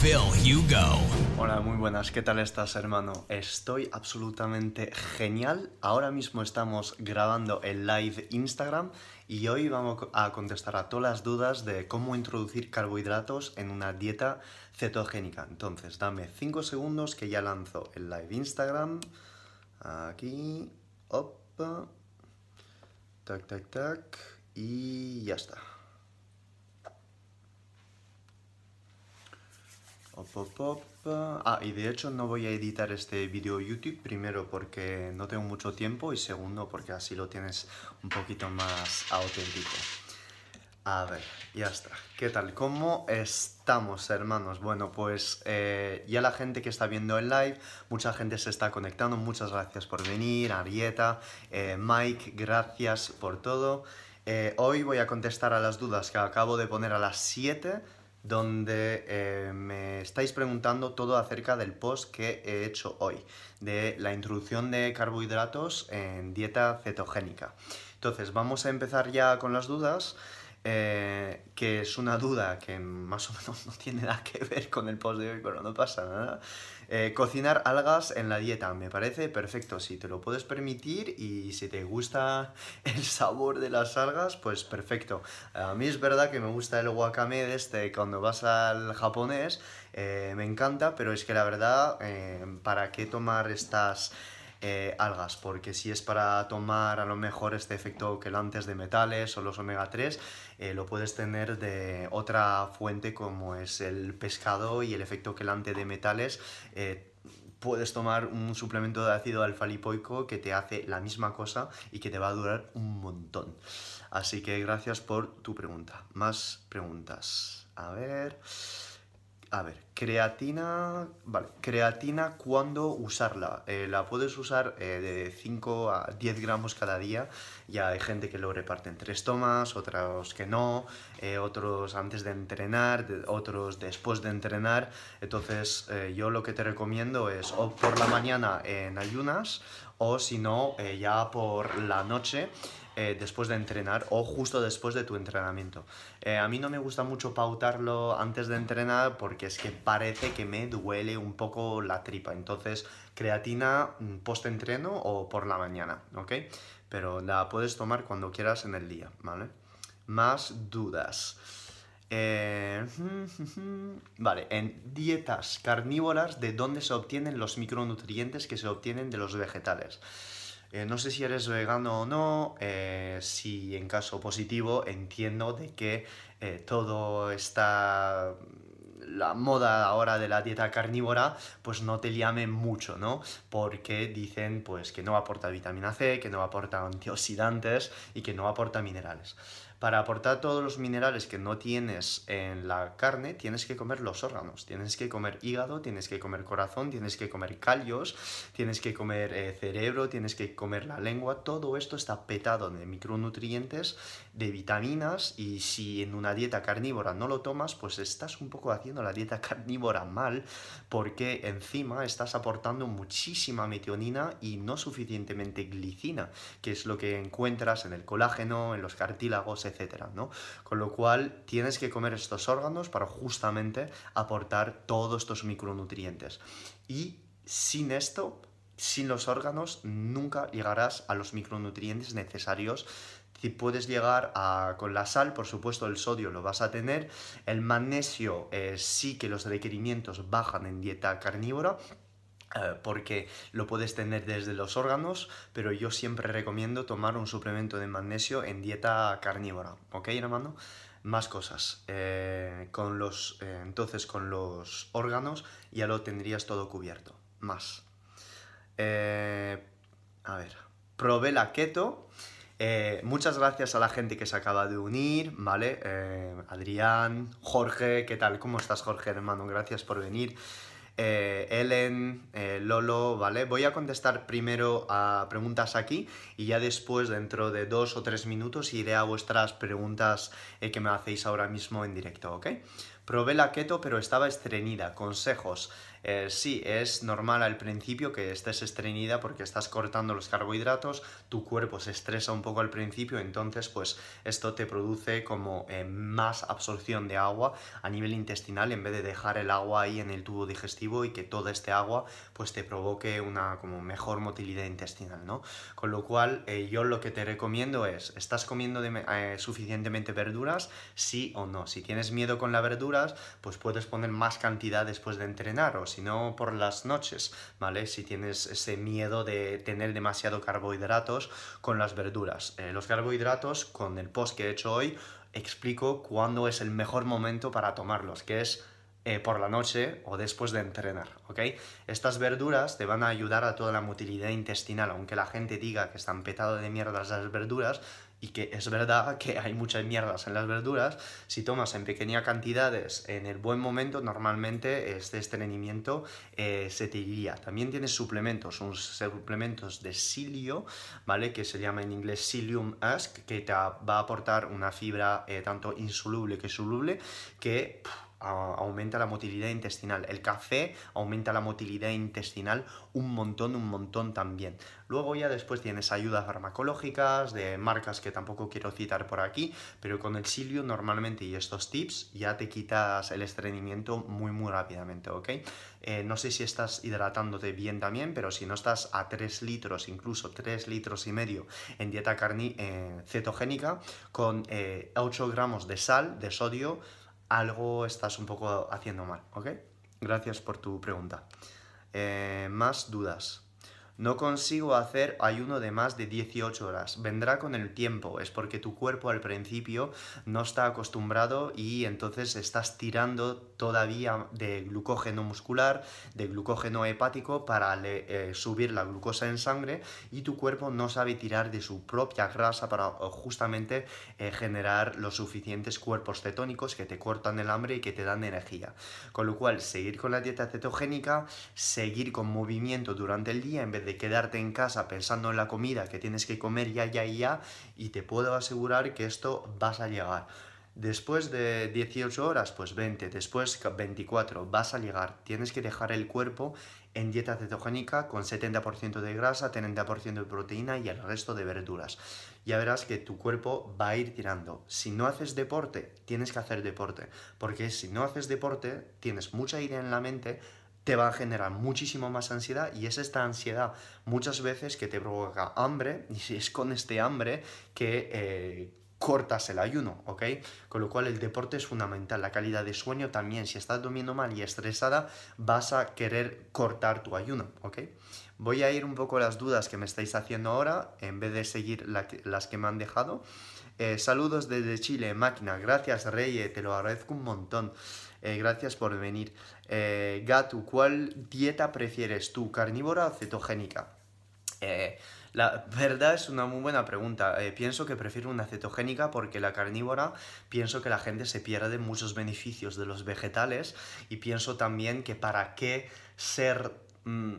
Phil Hugo. Hola, muy buenas. ¿Qué tal estás, hermano? Estoy absolutamente genial. Ahora mismo estamos grabando el live Instagram y hoy vamos a contestar a todas las dudas de cómo introducir carbohidratos en una dieta cetogénica. Entonces, dame 5 segundos que ya lanzo el live Instagram. Aquí. Opa. Tac, tac, tac. Y ya está. Op, op, op. Ah, y de hecho no voy a editar este vídeo YouTube, primero porque no tengo mucho tiempo y segundo porque así lo tienes un poquito más auténtico. A ver, ya está. ¿Qué tal? ¿Cómo estamos, hermanos? Bueno, pues eh, ya la gente que está viendo el live, mucha gente se está conectando. Muchas gracias por venir, Arieta, eh, Mike, gracias por todo. Eh, hoy voy a contestar a las dudas que acabo de poner a las 7 donde eh, me estáis preguntando todo acerca del post que he hecho hoy, de la introducción de carbohidratos en dieta cetogénica. Entonces, vamos a empezar ya con las dudas. Eh, que es una duda que más o menos no tiene nada que ver con el post de hoy, pero no pasa nada. Eh, cocinar algas en la dieta me parece perfecto. Si te lo puedes permitir y si te gusta el sabor de las algas, pues perfecto. A mí es verdad que me gusta el wakame este cuando vas al japonés, eh, me encanta, pero es que la verdad, ¿para qué tomar estas eh, algas, porque si es para tomar a lo mejor este efecto quelantes de metales o los omega 3, eh, lo puedes tener de otra fuente como es el pescado y el efecto quelante de metales. Eh, puedes tomar un suplemento de ácido alfa-lipoico que te hace la misma cosa y que te va a durar un montón. Así que gracias por tu pregunta. Más preguntas. A ver. A ver, creatina, vale, creatina, ¿cuándo usarla? Eh, la puedes usar eh, de 5 a 10 gramos cada día, ya hay gente que lo reparte en tres tomas, otros que no, eh, otros antes de entrenar, otros después de entrenar, entonces yo lo que te recomiendo es o por la mañana en ayunas o si no ya por la noche eh, después de entrenar o justo después de tu entrenamiento. Eh, a mí no me gusta mucho pautarlo antes de entrenar porque es que parece que me duele un poco la tripa. Entonces, creatina mm, post-entreno o por la mañana, ¿ok? Pero la puedes tomar cuando quieras en el día, ¿vale? Más dudas. Eh, vale, en dietas carnívoras, ¿de dónde se obtienen los micronutrientes que se obtienen de los vegetales? Eh, no sé si eres vegano o no, eh, si en caso positivo entiendo de que eh, todo está la moda ahora de la dieta carnívora, pues no te llame mucho, ¿no? Porque dicen pues que no aporta vitamina C, que no aporta antioxidantes y que no aporta minerales. Para aportar todos los minerales que no tienes en la carne, tienes que comer los órganos. Tienes que comer hígado, tienes que comer corazón, tienes que comer callos, tienes que comer eh, cerebro, tienes que comer la lengua. Todo esto está petado de micronutrientes, de vitaminas y si en una dieta carnívora no lo tomas, pues estás un poco haciendo la dieta carnívora mal porque encima estás aportando muchísima metionina y no suficientemente glicina, que es lo que encuentras en el colágeno, en los cartílagos, etcétera, ¿no? Con lo cual tienes que comer estos órganos para justamente aportar todos estos micronutrientes. Y sin esto, sin los órganos, nunca llegarás a los micronutrientes necesarios si puedes llegar a, con la sal, por supuesto el sodio lo vas a tener, el magnesio eh, sí que los requerimientos bajan en dieta carnívora, porque lo puedes tener desde los órganos, pero yo siempre recomiendo tomar un suplemento de magnesio en dieta carnívora, ¿ok, hermano? Más cosas. Eh, con los, eh, entonces, con los órganos ya lo tendrías todo cubierto. Más. a ver. Probé la keto. muchas gracias a la gente que se acaba de unir, ¿vale? Adrián, Jorge, ¿qué tal? ¿Cómo estás, Jorge, hermano? Gracias por venir. Eh, Ellen, eh, Lolo, ¿vale? Voy a contestar primero a preguntas aquí y ya después, dentro de dos o tres minutos, iré a vuestras preguntas eh, que me hacéis ahora mismo en directo, ¿ok? Probé la keto, pero estaba estreñida. Consejos. Eh, sí, es normal al principio que estés estreñida porque estás cortando los carbohidratos, tu cuerpo se estresa un poco al principio, entonces pues esto te produce como eh, más absorción de agua a nivel intestinal en vez de dejar el agua ahí en el tubo digestivo y que toda este agua pues te provoque una como mejor motilidad intestinal, ¿no? Con lo cual eh, yo lo que te recomiendo es, ¿estás comiendo suficientemente verduras? Sí o no. Si tienes miedo con las verduras, pues puedes poner más cantidad después de entrenar sino por las noches, ¿vale? Si tienes ese miedo de tener demasiado carbohidratos con las verduras. Eh, los carbohidratos, con el post que he hecho hoy, explico cuándo es el mejor momento para tomarlos, que es eh, por la noche o después de entrenar, ¿ok? Estas verduras te van a ayudar a toda la motilidad intestinal, aunque la gente diga que están petados de mierdas las verduras, y que es verdad que hay muchas mierdas en las verduras, si tomas en pequeñas cantidades en el buen momento, normalmente este estreñimiento eh, se te iría. También tienes suplementos, unos suplementos de silio, ¿vale? Que se llama en inglés psyllium husk, que te va a aportar una fibra eh, tanto insoluble que soluble, que aumenta la motilidad intestinal. El café aumenta la motilidad intestinal un montón, un montón también. Luego ya después tienes ayudas farmacológicas de marcas que tampoco quiero citar por aquí, pero con el silio normalmente y estos tips ya te quitas el estreñimiento muy muy rápidamente, ¿ok? Eh, no sé si estás hidratándote bien también, pero si no estás a 3 litros, incluso 3 litros y medio en dieta carni eh, cetogénica, con 8 eh, gramos de sal, de sodio, algo estás un poco haciendo mal, ¿ok? Gracias por tu pregunta. Eh, más dudas. No consigo hacer ayuno de más de 18 horas. Vendrá con el tiempo. Es porque tu cuerpo al principio no está acostumbrado y entonces estás tirando todavía de glucógeno muscular, de glucógeno hepático para eh, subir la glucosa en sangre y tu cuerpo no sabe tirar de su propia grasa para justamente eh, generar los suficientes cuerpos cetónicos que te cortan el hambre y que te dan energía. Con lo cual, seguir con la dieta cetogénica, seguir con movimiento durante el día en vez de quedarte en casa pensando en la comida que tienes que comer ya, ya, ya, y te puedo asegurar que esto vas a llegar. Después de 18 horas, pues 20, después 24, vas a llegar. Tienes que dejar el cuerpo en dieta cetogénica con 70% de grasa, 30% de proteína y el resto de verduras. Ya verás que tu cuerpo va a ir tirando. Si no haces deporte, tienes que hacer deporte, porque si no haces deporte, tienes mucha idea en la mente, te va a generar muchísimo más ansiedad y es esta ansiedad muchas veces que te provoca hambre y es con este hambre que eh, cortas el ayuno, ¿ok? Con lo cual el deporte es fundamental, la calidad de sueño también, si estás durmiendo mal y estresada vas a querer cortar tu ayuno, ¿ok? Voy a ir un poco las dudas que me estáis haciendo ahora en vez de seguir las que me han dejado. Eh, saludos desde Chile, máquina, gracias Rey, te lo agradezco un montón. Eh, gracias por venir. Eh, Gatu, ¿cuál dieta prefieres tú, carnívora o cetogénica? Eh, la verdad es una muy buena pregunta. pienso que prefiero una cetogénica porque la carnívora pienso que la gente se pierde muchos beneficios de los vegetales y pienso también que para qué ser mm,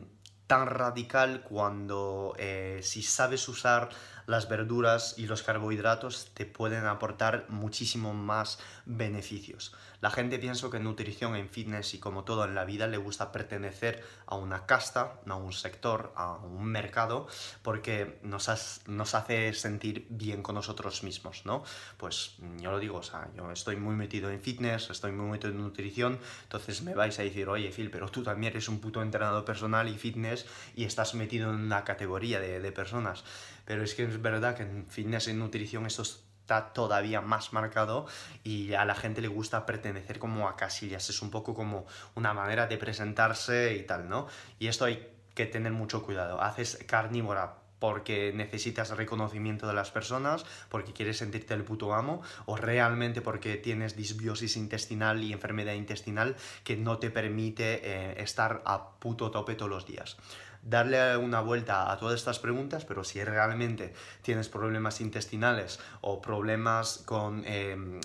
tan radical cuando si sabes usar las verduras y los carbohidratos te pueden aportar muchísimo más beneficios. La gente piensa que en nutrición, en fitness y como todo en la vida le gusta pertenecer a una casta, a un sector, a un mercado, porque nos, nos hace sentir bien con nosotros mismos, ¿no? Pues yo lo digo, o sea, yo estoy muy metido en fitness, estoy muy metido en nutrición, entonces me vais a decir, oye Phil, pero tú también eres un puto entrenador personal y fitness y estás metido en una categoría de personas. Pero es que es verdad que en fitness y nutrición estos está todavía más marcado y a la gente le gusta pertenecer como a casillas. Es un poco como una manera de presentarse y tal, ¿no? Y esto hay que tener mucho cuidado. Haces carnívora porque necesitas reconocimiento de las personas, porque quieres sentirte el puto amo, o realmente porque tienes disbiosis intestinal y enfermedad intestinal que no te permite eh, estar a puto tope todos los días darle una vuelta a todas estas preguntas, pero si realmente tienes problemas intestinales o problemas con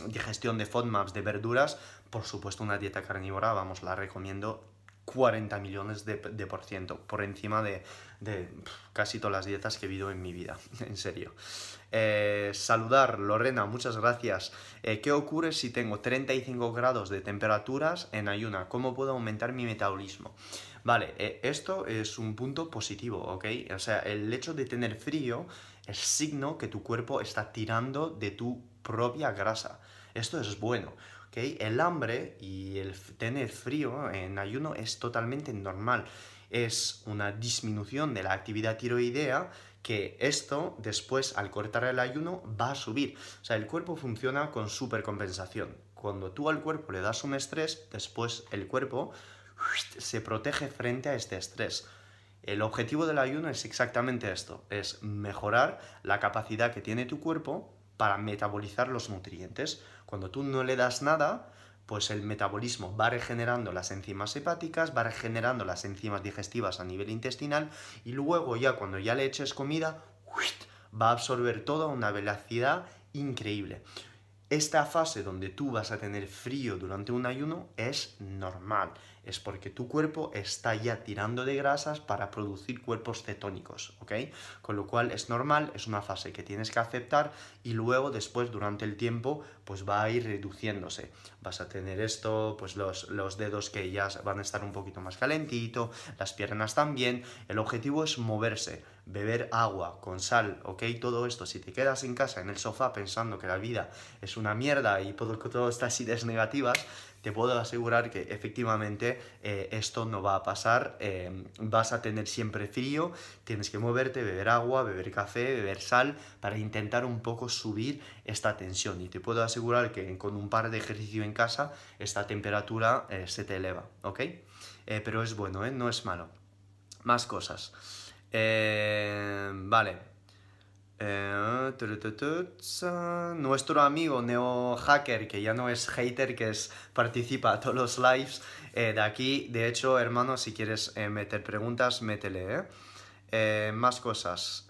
digestión em, de FODMAPs, de verduras, por supuesto una dieta carnívora, vamos, la recomiendo 40 millones de, por ciento, por encima de, casi todas las dietas que he vivido en mi vida, en serio. Eh, saludar, Lorena, muchas gracias. Eh, ¿Qué ocurre si tengo 35 grados de temperaturas en ayuna? ¿Cómo puedo aumentar mi metabolismo? Vale, eh, esto es un punto positivo, ¿ok? O sea, el hecho de tener frío es signo que tu cuerpo está tirando de tu propia grasa. Esto es bueno. El hambre y el tener frío en ayuno es totalmente normal. Es una disminución de la actividad tiroidea que esto después al cortar el ayuno va a subir. O sea, el cuerpo funciona con supercompensación. Cuando tú al cuerpo le das un estrés, después el cuerpo se protege frente a este estrés. El objetivo del ayuno es exactamente esto, es mejorar la capacidad que tiene tu cuerpo para metabolizar los nutrientes. Cuando tú no le das nada, pues el metabolismo va regenerando las enzimas hepáticas, va regenerando las enzimas digestivas a nivel intestinal y luego ya cuando ya le eches comida, va a absorber toda una velocidad increíble. Esta fase donde tú vas a tener frío durante un ayuno es normal, es porque tu cuerpo está ya tirando de grasas para producir cuerpos cetónicos, ¿ok? Con lo cual es normal, es una fase que tienes que aceptar y luego después durante el tiempo pues va a ir reduciéndose. Vas a tener esto, pues los, los dedos que ya van a estar un poquito más calentito, las piernas también. El objetivo es moverse, beber agua con sal, ¿ok? Todo esto, si te quedas en casa, en el sofá, pensando que la vida es una mierda y todo, todas estas ideas negativas, te puedo asegurar que efectivamente eh, esto no va a pasar. Eh, vas a tener siempre frío, tienes que moverte, beber agua, beber café, beber sal para intentar un poco subir esta tensión. Y te puedo asegurar que con un par de ejercicios en casa esta temperatura eh, se te eleva, ¿ok? pero es bueno, no es malo. Más cosas. Vale, eh, nuestro amigo Neo Hacker, que ya no es hater, que es participa a todos los lives eh, de aquí. De hecho, hermano, si quieres eh, meter preguntas, métele. Más cosas.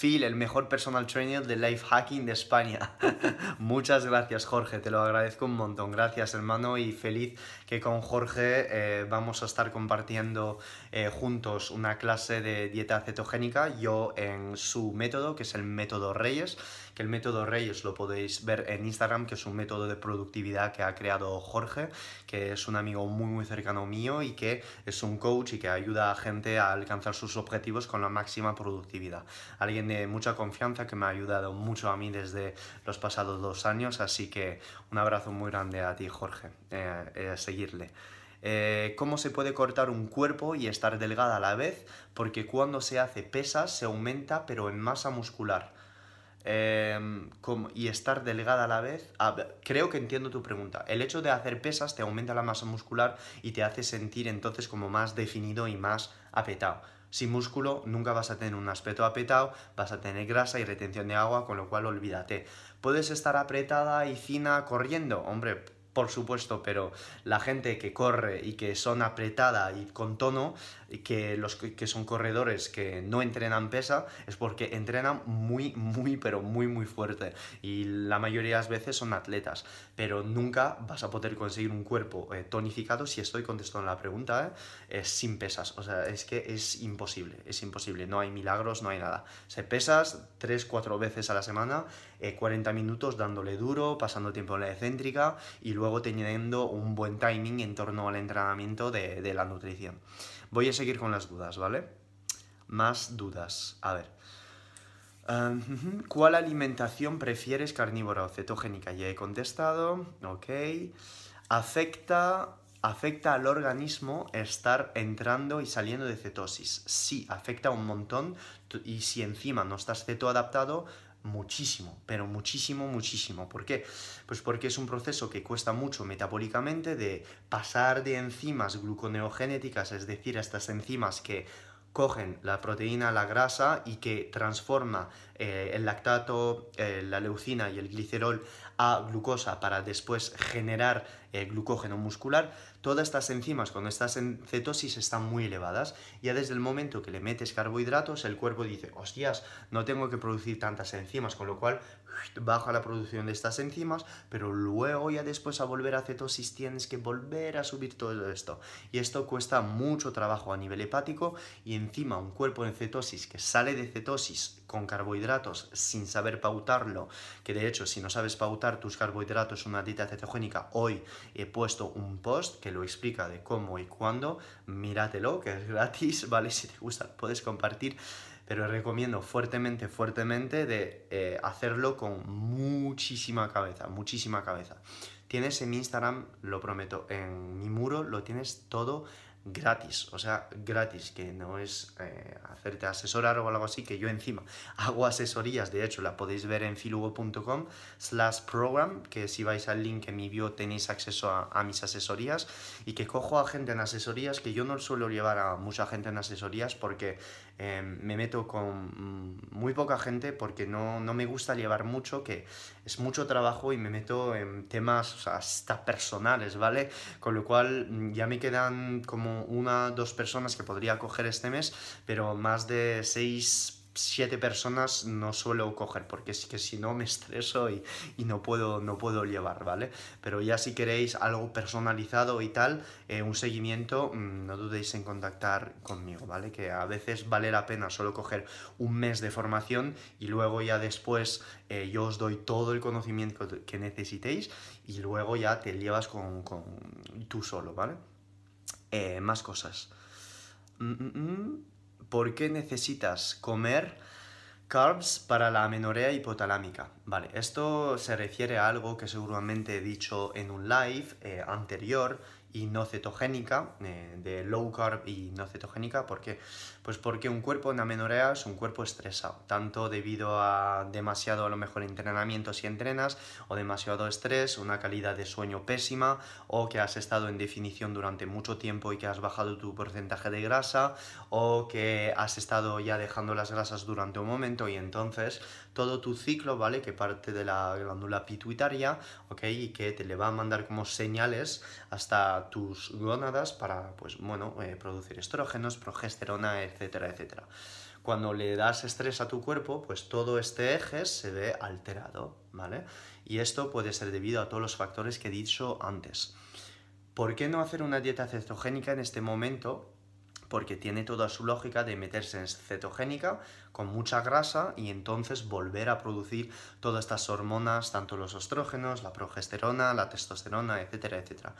Phil, el mejor personal trainer de life hacking de España. Muchas gracias, Jorge. Te lo agradezco un montón. Gracias, hermano, y feliz que con Jorge vamos a estar compartiendo eh, juntos una clase de dieta cetogénica, yo en su método, que es el método Reyes, que el método Reyes lo podéis ver en Instagram, que es un método de productividad que ha creado Jorge, que es un amigo muy muy cercano mío y que es un coach y que ayuda a gente a alcanzar sus objetivos con la máxima productividad. Alguien de mucha confianza que me ha ayudado mucho a mí desde los pasados dos años, así que un abrazo muy grande a ti Jorge, eh, eh, seguirle. Eh, cómo se puede cortar un cuerpo y estar delgada a la vez, porque cuando se hace pesas se aumenta pero en masa muscular. Em, y estar delgada a la vez, creo que entiendo tu pregunta. El hecho de hacer pesas te aumenta la masa muscular y te hace sentir entonces como más definido y más apetado. Sin músculo nunca vas a tener un aspecto apretado, vas a tener grasa y retención de agua, con lo cual olvídate. ¿Puedes estar apretada y fina corriendo? Hombre, por supuesto, pero la gente que corre y que son apretada y con tono, y que los que son corredores que no entrenan pesa, es porque entrenan muy, muy, pero muy, muy fuerte. Y la mayoría de las veces son atletas, pero nunca vas a poder conseguir un cuerpo eh, tonificado, si estoy contestando la pregunta, eh, sin pesas. O sea, es que es imposible, es imposible. No hay milagros, no hay nada. Se pesas 3-4 veces a la semana, 40 eh, minutos dándole duro, pasando tiempo en la excéntrica y luego teniendo un buen timing en torno al entrenamiento de, la nutrición. Voy a seguir con las dudas, ¿vale? Más dudas. A ver. ¿Cuál alimentación prefieres, carnívora o cetogénica? Ya he contestado. Ok. ¿Afecta, ¿Afecta al organismo estar entrando y saliendo de cetosis? Sí, afecta un montón. Y si encima no estás cetoadaptado, muchísimo, pero muchísimo, muchísimo. ¿Por qué? Pues porque es un proceso que cuesta mucho metabólicamente de pasar de enzimas gluconeogéneticas, es decir, estas enzimas que cogen la proteína, la grasa y que transforma eh, el lactato, eh, la leucina y el glicerol a glucosa para después generar eh, glucógeno muscular, todas estas enzimas cuando estás en cetosis están muy elevadas. Ya desde el momento que le metes carbohidratos, el cuerpo dice, hostias, no tengo que producir tantas enzimas, con lo cual baja la producción de estas enzimas, pero luego ya después a volver a cetosis tienes que volver a subir todo esto. Y esto cuesta mucho trabajo a nivel hepático y encima un cuerpo en cetosis que sale de cetosis con carbohidratos sin saber pautarlo, que de hecho si no sabes pautar tus carbohidratos en una dieta cetogénica, hoy he puesto un post que lo explica de cómo y cuándo, míratelo, que es gratis, ¿vale? Si te gusta puedes compartir pero recomiendo fuertemente, fuertemente de eh, hacerlo con muchísima cabeza, muchísima cabeza. Tienes en Instagram, lo prometo, en mi muro lo tienes todo gratis, o sea, gratis, que no es eh, hacerte asesorar o algo así, que yo encima hago asesorías, de hecho la podéis ver en filugo.com slash program, que si vais al link en mi bio tenéis acceso a, a, mis asesorías y que cojo a gente en asesorías, que yo no suelo llevar a mucha gente en asesorías porque Em, me meto con muy poca gente porque no, no, me gusta llevar mucho, que es mucho trabajo y me meto en temas hasta personales, ¿vale? Con lo cual mm, ya me quedan como una, dos personas que podría coger este mes, pero más de seis siete personas no suelo coger porque es que si no me estreso y, y, no, puedo, no puedo llevar, ¿vale? Pero ya si queréis algo personalizado y tal, eh, un seguimiento, mmm, no dudéis en contactar conmigo, ¿vale? Que a veces vale la pena solo coger un mes de formación y luego ya después eh, yo os doy todo el conocimiento que necesitéis y luego ya te llevas con, con tú solo, ¿vale? Eh, más cosas. Mm, mm, mm. ¿Por qué necesitas comer carbs para la amenorrea hipotalámica? Vale, esto se refiere a algo que seguramente he dicho en un live eh, anterior y no cetogénica, eh, de low carb y no cetogénica, ¿por qué? Pues porque un cuerpo en amenorrea es un cuerpo estresado, tanto debido a demasiado a lo mejor entrenamiento si entrenas, o demasiado estrés, una calidad de sueño pésima, o que has estado en definición durante mucho tiempo y que has bajado tu porcentaje de grasa, o que has estado ya dejando las grasas durante un momento y entonces todo tu ciclo, ¿vale? Que parte de la glándula pituitaria, ¿ok? Y que te le va a mandar como señales hasta tus gónadas para, pues bueno, eh, producir estrógenos, progesterona, etcétera, etcétera. Cuando le das estrés a tu cuerpo, pues todo este eje se ve alterado, ¿vale? Y esto puede ser debido a todos los factores que he dicho antes. ¿Por qué no hacer una dieta cetogénica en este momento? porque tiene toda su lógica de meterse en cetogénica con mucha grasa y entonces volver a producir todas estas hormonas, tanto los estrógenos, la progesterona, la testosterona, etcétera, etcétera.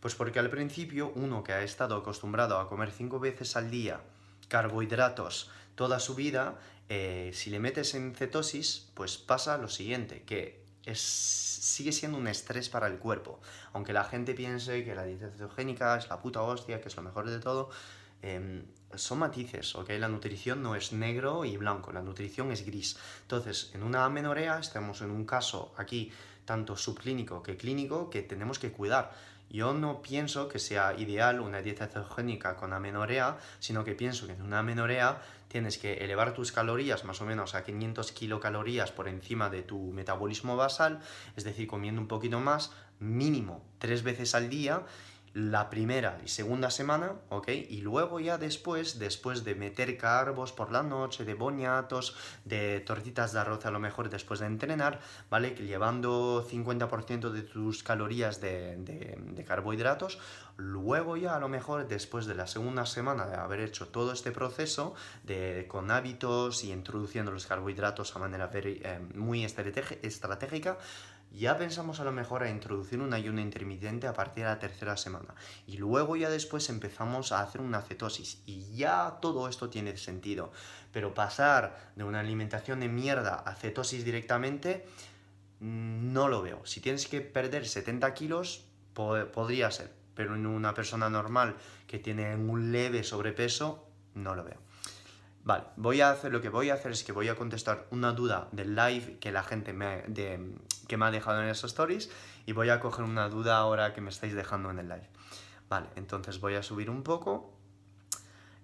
Pues porque al principio uno que ha estado acostumbrado a comer cinco veces al día carbohidratos toda su vida, eh, si le metes en cetosis, pues pasa lo siguiente, que es, sigue siendo un estrés para el cuerpo. Aunque la gente piense que la dieta cetogénica es la puta hostia, que es lo mejor de todo, Em, son matices, ¿ok? La nutrición no es negro y blanco, la nutrición es gris. Entonces, en una amenorrea estamos en un caso aquí tanto subclínico que clínico que tenemos que cuidar. Yo no pienso que sea ideal una dieta cetogénica con amenorrea, sino que pienso que en una amenorrea tienes que elevar tus calorías más o menos a 500 kilocalorías por encima de tu metabolismo basal, es decir, comiendo un poquito más, mínimo tres veces al día la primera y segunda semana, ¿ok? Y luego ya después, después de meter carbos por la noche, de boñatos, de tortitas de arroz a lo mejor después de entrenar, ¿vale? Llevando 50% de tus calorías de, de, carbohidratos, luego ya a lo mejor después de la segunda semana de haber hecho todo este proceso de, con hábitos y introduciendo los carbohidratos a manera eh, muy estratégica, ya pensamos a lo mejor a introducir un ayuno intermitente a partir de la tercera semana y luego ya después empezamos a hacer una cetosis y ya todo esto tiene sentido. Pero pasar de una alimentación de mierda a cetosis directamente mm, no lo veo. Si tienes que perder 70 kilos, podría ser, pero en una persona normal que tiene un leve sobrepeso, no lo veo. Vale, voy a hacer lo que voy a hacer es que voy a contestar una duda del live que la gente me, que me ha dejado en esos stories y voy a coger una duda ahora que me estáis dejando en el live. Vale, entonces voy a subir un poco.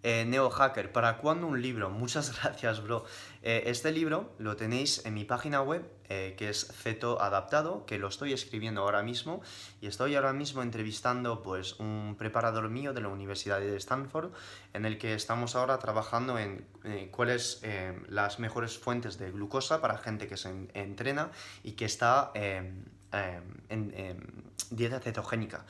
Eh, Neo Hacker, ¿para cuándo un libro? Muchas gracias, bro. Eh, este libro lo tenéis en mi página web, eh, que es Ceto Adaptado, que lo estoy escribiendo ahora mismo y estoy ahora mismo entrevistando pues un preparador mío de la Universidad de Stanford, en el que estamos ahora trabajando en cuáles las mejores fuentes de glucosa para gente que se entrena y que está en dieta cetogénica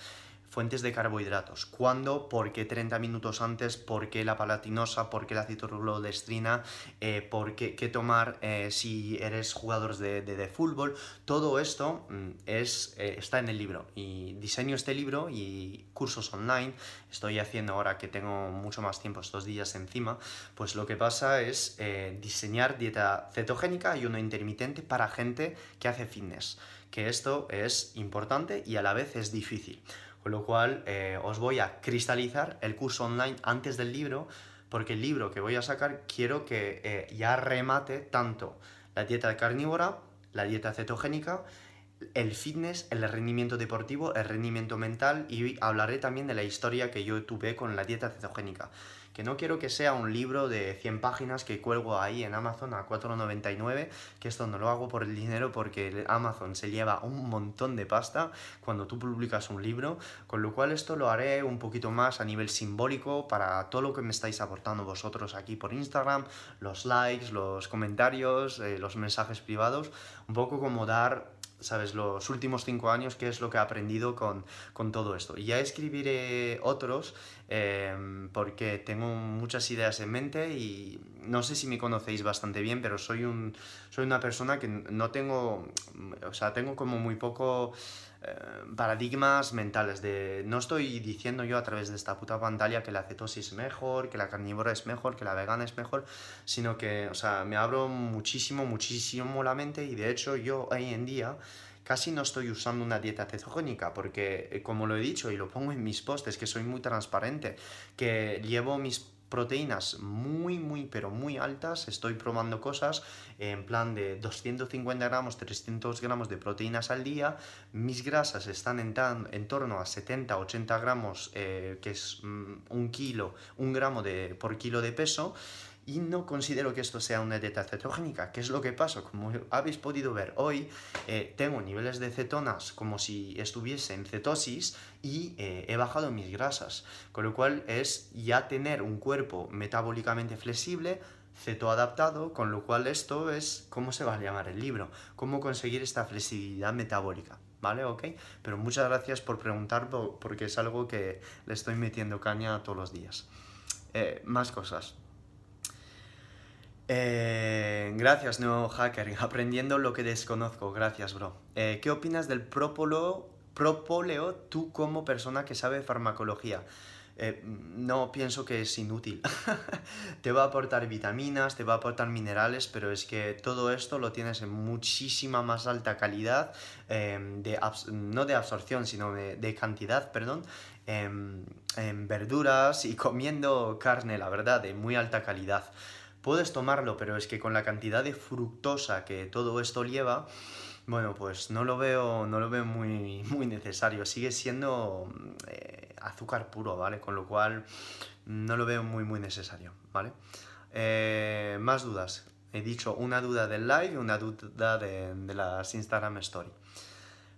fuentes de carbohidratos. ¿Cuándo? ¿Por qué 30 minutos antes? ¿Por qué la palatinosa? ¿Por qué la citroglodestrina? Eh, ¿Por qué, qué tomar eh, si eres jugador de, de, fútbol? Todo esto mm, es, eh, está en el libro. Y diseño este libro y cursos online. Estoy haciendo ahora que tengo mucho más tiempo estos días encima. Pues lo que pasa es diseñar dieta cetogénica y uno intermitente para gente que hace fitness. Que esto es importante y a la vez es difícil. Con lo cual eh, os voy a cristalizar el curso online antes del libro, porque el libro que voy a sacar quiero que eh, ya remate tanto la dieta carnívora, la dieta cetogénica, el fitness, el rendimiento deportivo, el rendimiento mental y hablaré también de la historia que yo tuve con la dieta cetogénica que no quiero que sea un libro de 100 páginas que cuelgo ahí en Amazon a 4,99, que esto no lo hago por el dinero porque Amazon se lleva un montón de pasta cuando tú publicas un libro, con lo cual esto lo haré un poquito más a nivel simbólico para todo lo que me estáis aportando vosotros aquí por Instagram, los likes, los comentarios, eh, los mensajes privados, un poco como dar ¿sabes? Los últimos cinco años, qué es lo que he aprendido con, con todo esto. Y ya escribiré otros Em, porque tengo muchas ideas en mente y no sé si me conocéis bastante bien, pero soy, un, soy una persona que no tengo, o sea, tengo como muy poco eh, paradigmas mentales de no estoy diciendo yo a través de esta puta pantalla que la cetosis es mejor, que la carnívora es mejor, que la vegana es mejor, sino que, o sea, me abro muchísimo, muchísimo la mente y de hecho yo hoy en día casi no estoy usando una dieta cetogénica porque, eh, como lo he dicho y lo pongo en mis posts, que soy muy transparente, que llevo mis proteínas muy, muy, pero muy altas. Estoy probando cosas en plan de 250 gramos, 300 gramos de proteínas al día. Mis grasas están en, en torno a 70, 80 gramos, eh, que es mm, un kilo, un gramo de, por kilo de peso y no considero que esto sea una dieta cetogénica. ¿Qué es lo que pasa? Como habéis podido ver hoy, eh, tengo niveles de cetonas como si estuviese en cetosis y eh, he bajado mis grasas. Con lo cual es ya tener un cuerpo metabólicamente flexible, cetoadaptado, con lo cual esto es, ¿cómo se va a llamar el libro? ¿Cómo conseguir esta flexibilidad metabólica? ¿Vale? ¿Ok? Pero muchas gracias por preguntar porque es algo que le estoy metiendo caña todos los días. Eh, más cosas. Eh, gracias, nuevo hacker. Aprendiendo lo que desconozco. Gracias, bro. Eh, ¿Qué opinas del propóleo, propóleo tú como persona que sabe farmacología? Eh, no pienso que es inútil. te va a aportar vitaminas, te va a aportar minerales, pero es que todo esto lo tienes en muchísima más alta calidad, de no de absorción, sino de, de cantidad, perdón, en verduras y comiendo carne, la verdad, de muy alta calidad. Puedes tomarlo, pero es que con la cantidad de fructosa que todo esto lleva, bueno, pues no lo veo, no lo veo muy, muy necesario. Sigue siendo eh, azúcar puro, ¿vale? Con lo cual no lo veo muy, muy necesario, ¿vale? Eh, más dudas. He dicho una duda del live y una duda de, las Instagram Story.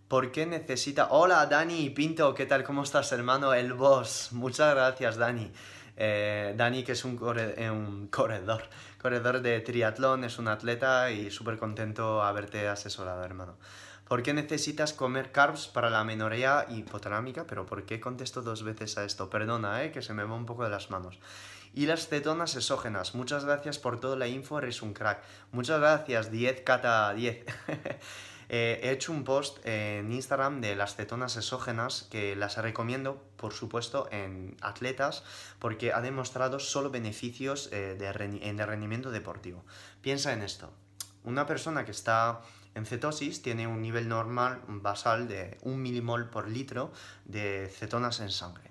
¿Por qué necesita... Hola Dani Pinto, ¿qué tal? ¿Cómo estás hermano? El boss. Muchas gracias Dani. Eh, Dani, que es un, eh, un, corredor, corredor de triatlón, es un atleta y súper contento haberte asesorado, hermano. ¿Por qué necesitas comer carbs para la menoría hipotalámica? Pero ¿por qué contesto dos veces a esto? Perdona, eh, que se me va un poco de las manos. Y las cetonas exógenas. Muchas gracias por toda la info, eres un crack. Muchas gracias, 10 cata 10. Eh, he hecho un post en Instagram de las cetonas exógenas que las recomiendo, por supuesto, en atletas porque ha demostrado solo beneficios eh, en el rendimiento deportivo. Piensa en esto. Una persona que está en cetosis tiene un nivel normal basal de 1 milimol por litro de cetonas en sangre.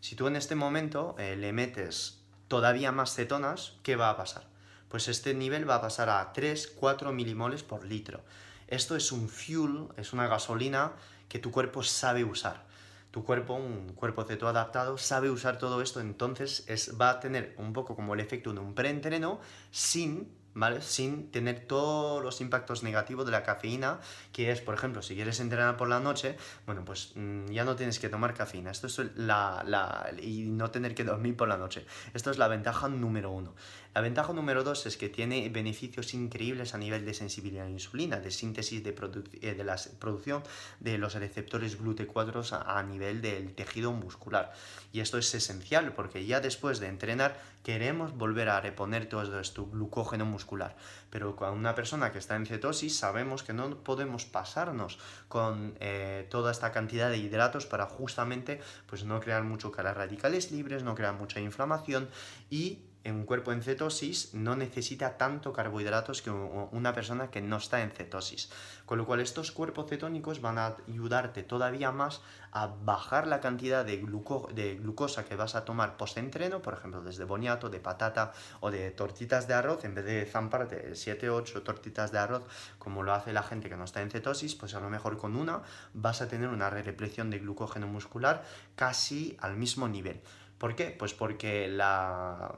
Si tú en este momento eh, le metes todavía más cetonas, ¿qué va a pasar? Pues este nivel va a pasar a 3-4 milimoles por litro. Esto es un fuel, es una gasolina que tu cuerpo sabe usar. tu cuerpo, un cuerpo ceto adaptado, sabe usar todo esto, entonces es, va a tener un poco como el efecto de un preentreno sin ¿vale? Sin tener todos los impactos negativos de la cafeína, que es, por ejemplo, si quieres entrenar por la noche, bueno, pues mm, ya no tienes que tomar cafeína. Esto es la, la, y no tener que dormir por la noche. Esto es la ventaja número uno. La ventaja número dos es que tiene beneficios increíbles a nivel de sensibilidad a la insulina, de síntesis de, eh, de la producción de los receptores GLUT4 a, nivel del tejido muscular. Y esto es esencial porque ya después de entrenar queremos volver a reponer todo esto glucógeno muscular. Pero con una persona que está en cetosis sabemos que no podemos pasarnos con eh, toda esta cantidad de hidratos para justamente pues, no crear mucho caras radicales libres, no crear mucha inflamación y un cuerpo en cetosis no necesita tanto carbohidratos que una persona que no está en cetosis. Con lo cual estos cuerpos cetónicos van a ayudarte todavía más a bajar la cantidad de, glucosa que vas a tomar post-entreno, por ejemplo, desde boniato, de patata o de tortitas de arroz, en vez de zamparte 7 8 tortitas de arroz como lo hace la gente que no está en cetosis, pues a lo mejor con una vas a tener una represión de glucógeno muscular casi al mismo nivel. ¿Por qué? Pues porque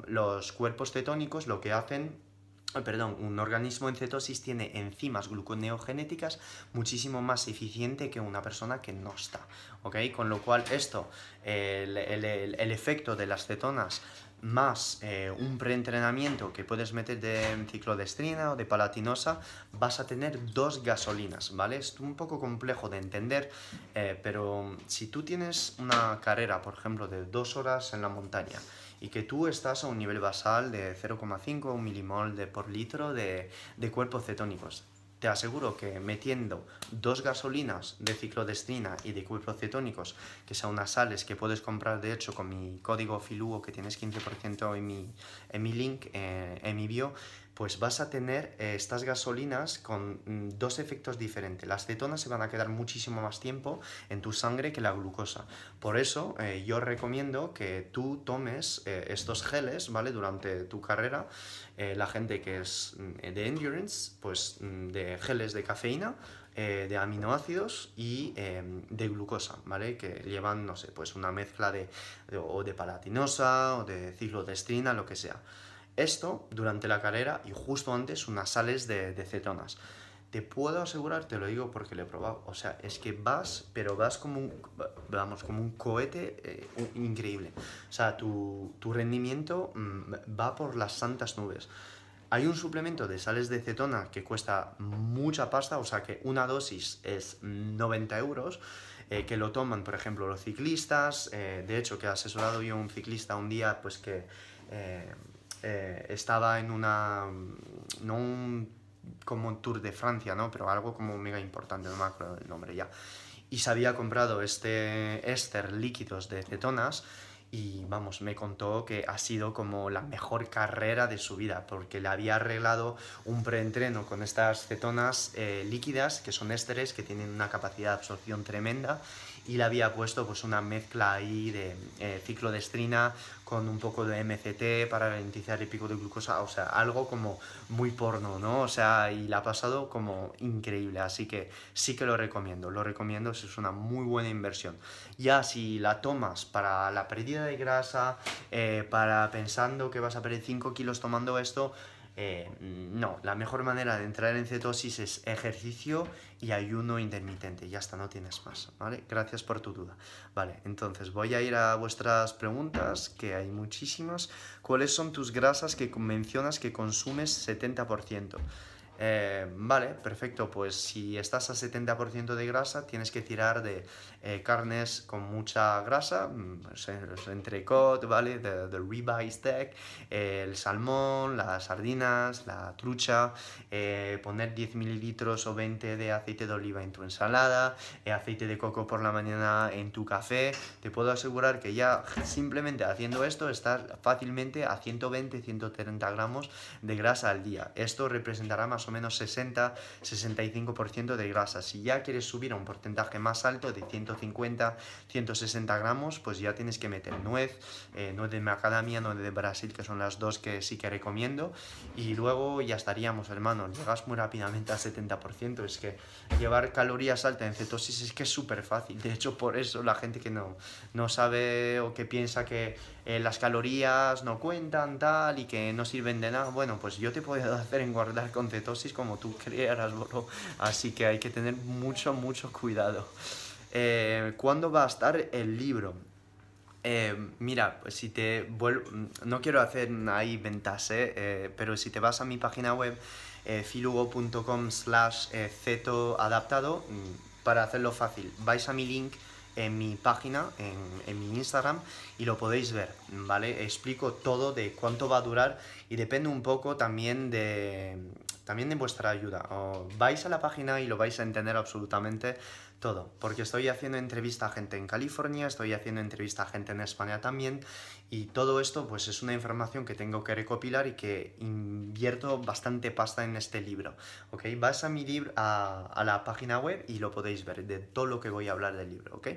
los cuerpos cetónicos lo que hacen perdón, un organismo en cetosis tiene enzimas gluconeogenéticas muchísimo más eficiente que una persona que no está, ¿ok? Con lo cual esto, el efecto de las cetonas más eh, un preentrenamiento que puedes meter de ciclodestrina o de palatinosa, vas a tener dos gasolinas, ¿vale? Es un poco complejo de entender, eh, pero si tú tienes una carrera, por ejemplo, de dos horas en la montaña, y que tú estás a un nivel basal de 0,5 milimol de por litro de, de cuerpos cetónicos te aseguro que metiendo dos gasolinas de ciclodestrina y de cuerpos cetónicos, que son unas sales que puedes comprar de hecho con mi código FILUO que tienes 15% en mi, en mi link, eh, en mi bio, pues vas a tener eh, estas gasolinas con mm, dos efectos diferentes. Las cetonas se van a quedar muchísimo más tiempo en tu sangre que la glucosa. Por eso eh, yo recomiendo que tú tomes eh, estos geles, ¿vale? Durante tu carrera. la gente que es mm, de endurance, pues mm, de geles de cafeína, de aminoácidos y de glucosa, ¿vale? Que llevan, no sé, pues una mezcla de, de o de palatinosa o de ciclodestrina, lo que sea. Esto durante la carrera y justo antes unas sales de, cetonas. Te puedo asegurar, te lo digo porque lo he probado, o sea, es que vas, pero vas como un, vamos, como un cohete eh, increíble. O sea, tu, rendimiento mm, va por las santas nubes. Hay un suplemento de sales de cetona que cuesta mucha pasta, o sea que una dosis es 90 euros, eh, que lo toman, por ejemplo, los ciclistas. Eh, de hecho, que he asesorado yo a un ciclista un día, pues que estaba en una, no como un tour de Francia, ¿no? Pero algo como mega importante, no me acuerdo el nombre ya. Y se había comprado este éster líquidos de cetonas y vamos, me contó que ha sido como la mejor carrera de su vida porque le había arreglado un preentreno con estas cetonas eh, líquidas que son ésteres que tienen una capacidad de absorción tremenda y le había puesto pues una mezcla ahí de eh, ciclodestrina con un poco de MCT para ralentizar el pico de glucosa, o sea, algo como muy porno, ¿no? O sea, y la ha pasado como increíble, así que sí que lo recomiendo, lo recomiendo, es una muy buena inversión. Ya si la tomas para la pérdida de grasa, eh, para pensando que vas a perder 5 kilos tomando esto, eh, no, la mejor manera de entrar en cetosis es ejercicio y ayuno intermitente. Ya está, no tienes más, ¿vale? Gracias por tu duda. Vale, entonces voy a ir a vuestras preguntas, que hay muchísimas. ¿Cuáles son tus grasas que mencionas que consumes 70%? Eh, vale, perfecto, pues si estás a 70% de grasa, tienes que tirar de eh, carnes con mucha grasa, mm, entrecot, ¿vale? De, de ribeye steak, el salmón, las sardinas, la trucha, eh, poner 10 mililitros o 20 de aceite de oliva en tu ensalada, aceite de coco por la mañana en tu café. Te puedo asegurar que ya simplemente haciendo esto estás fácilmente a 120-130 gramos de grasa al día. Esto representará más o menos 60-65% de grasa. Si ya quieres subir a un porcentaje más alto de 150, 160 gramos, pues ya tienes que meter nuez, eh, nuez de macadamia, nuez de Brasil, que son las dos que sí que recomiendo. Y luego ya estaríamos, hermano, llegas muy rápidamente al 70%. Es que llevar calorías altas en cetosis es que es súper fácil. De hecho, por eso la gente que no, no sabe o que piensa que eh, las calorías no cuentan, tal, y que no sirven de nada, bueno, pues yo te puedo hacer engordar con cetosis como tú creas, bro. Así que hay que tener mucho, mucho cuidado. Eh, ¿Cuándo va a estar el libro? Eh, mira, pues si te vuelvo, no quiero hacer ahí ventas, eh, pero si te vas a mi página web, filugo.com slash ceto adaptado, mm, para hacerlo fácil, vais a mi link en mi página, en, en, mi Instagram, y lo podéis ver, ¿vale? Explico todo de cuánto va a durar y depende un poco también de, también de vuestra ayuda. O vais a la página y lo vais a entender absolutamente todo, porque estoy haciendo entrevista a gente en California, estoy haciendo entrevista a gente en España también, y todo esto pues es una información que tengo que recopilar y que invierto bastante pasta en este libro, ¿ok? Vas a mi libro, a, a la página web y lo podéis ver de todo lo que voy a hablar del libro, ¿ok?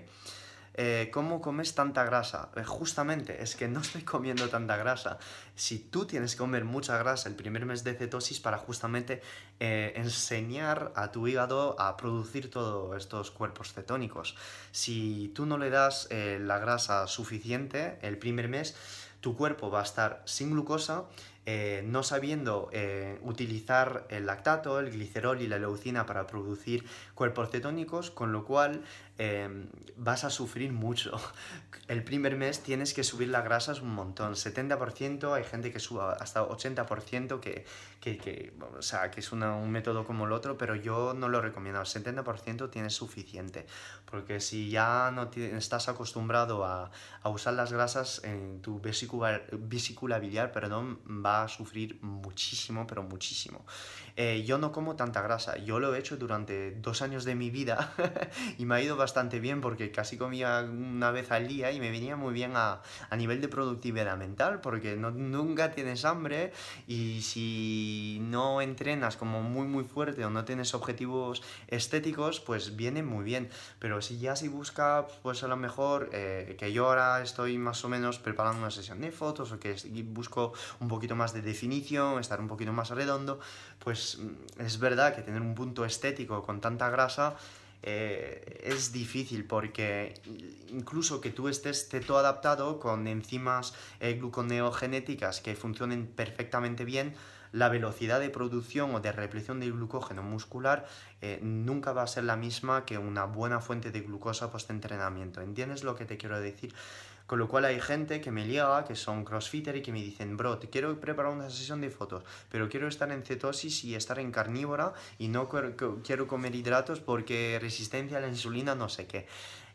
Eh, ¿cómo comes tanta grasa? Eh, justamente, es que no estoy comiendo tanta grasa. Si tú tienes que comer mucha grasa el primer mes de cetosis para justamente eh, enseñar a tu hígado a producir todos estos cuerpos cetónicos. Si tú no le das la grasa suficiente el primer mes, tu cuerpo va a estar sin glucosa eh, no sabiendo eh, utilizar el lactato, el glicerol y la leucina para producir cuerpos cetónicos, con lo cual em, vas a sufrir mucho. El primer mes tienes que subir las grasas un montón, 70%, hay gente que suba hasta 80%, que, que, o sea, que es un método como el otro, pero yo no lo recomiendo, el 70% tienes suficiente, porque si ya no estás acostumbrado a, a, usar las grasas en tu vesícula, vesícula biliar, perdón, va sufrir muchísimo, pero muchísimo. Eh, yo no como tanta grasa, yo lo he hecho durante dos años de mi vida y me ha ido bastante bien porque casi comía una vez al día y me venía muy bien a, a nivel de productividad mental porque no, nunca tienes hambre y si no entrenas como muy muy fuerte o no tienes objetivos estéticos pues viene muy bien pero si ya si busca pues a lo mejor eh, que yo ahora estoy más o menos preparando una sesión de fotos o que busco un poquito más de definición estar un poquito más redondo pues mm, es verdad que tener un punto estético con tanta grasa eh, es difícil porque incluso que tú estés teto adaptado con enzimas eh, gluconeogenéticas que funcionen perfectamente bien, la velocidad de producción o de represión de glucógeno muscular eh, nunca va a ser la misma que una buena fuente de glucosa post-entrenamiento. ¿Entiendes lo que te quiero decir? Con lo cual hay gente que me llega, que son crossfitter y que me dicen, bro, te quiero preparar una sesión de fotos, pero quiero estar en cetosis y estar en carnívora y no quiero comer hidratos porque resistencia a la insulina, no sé qué.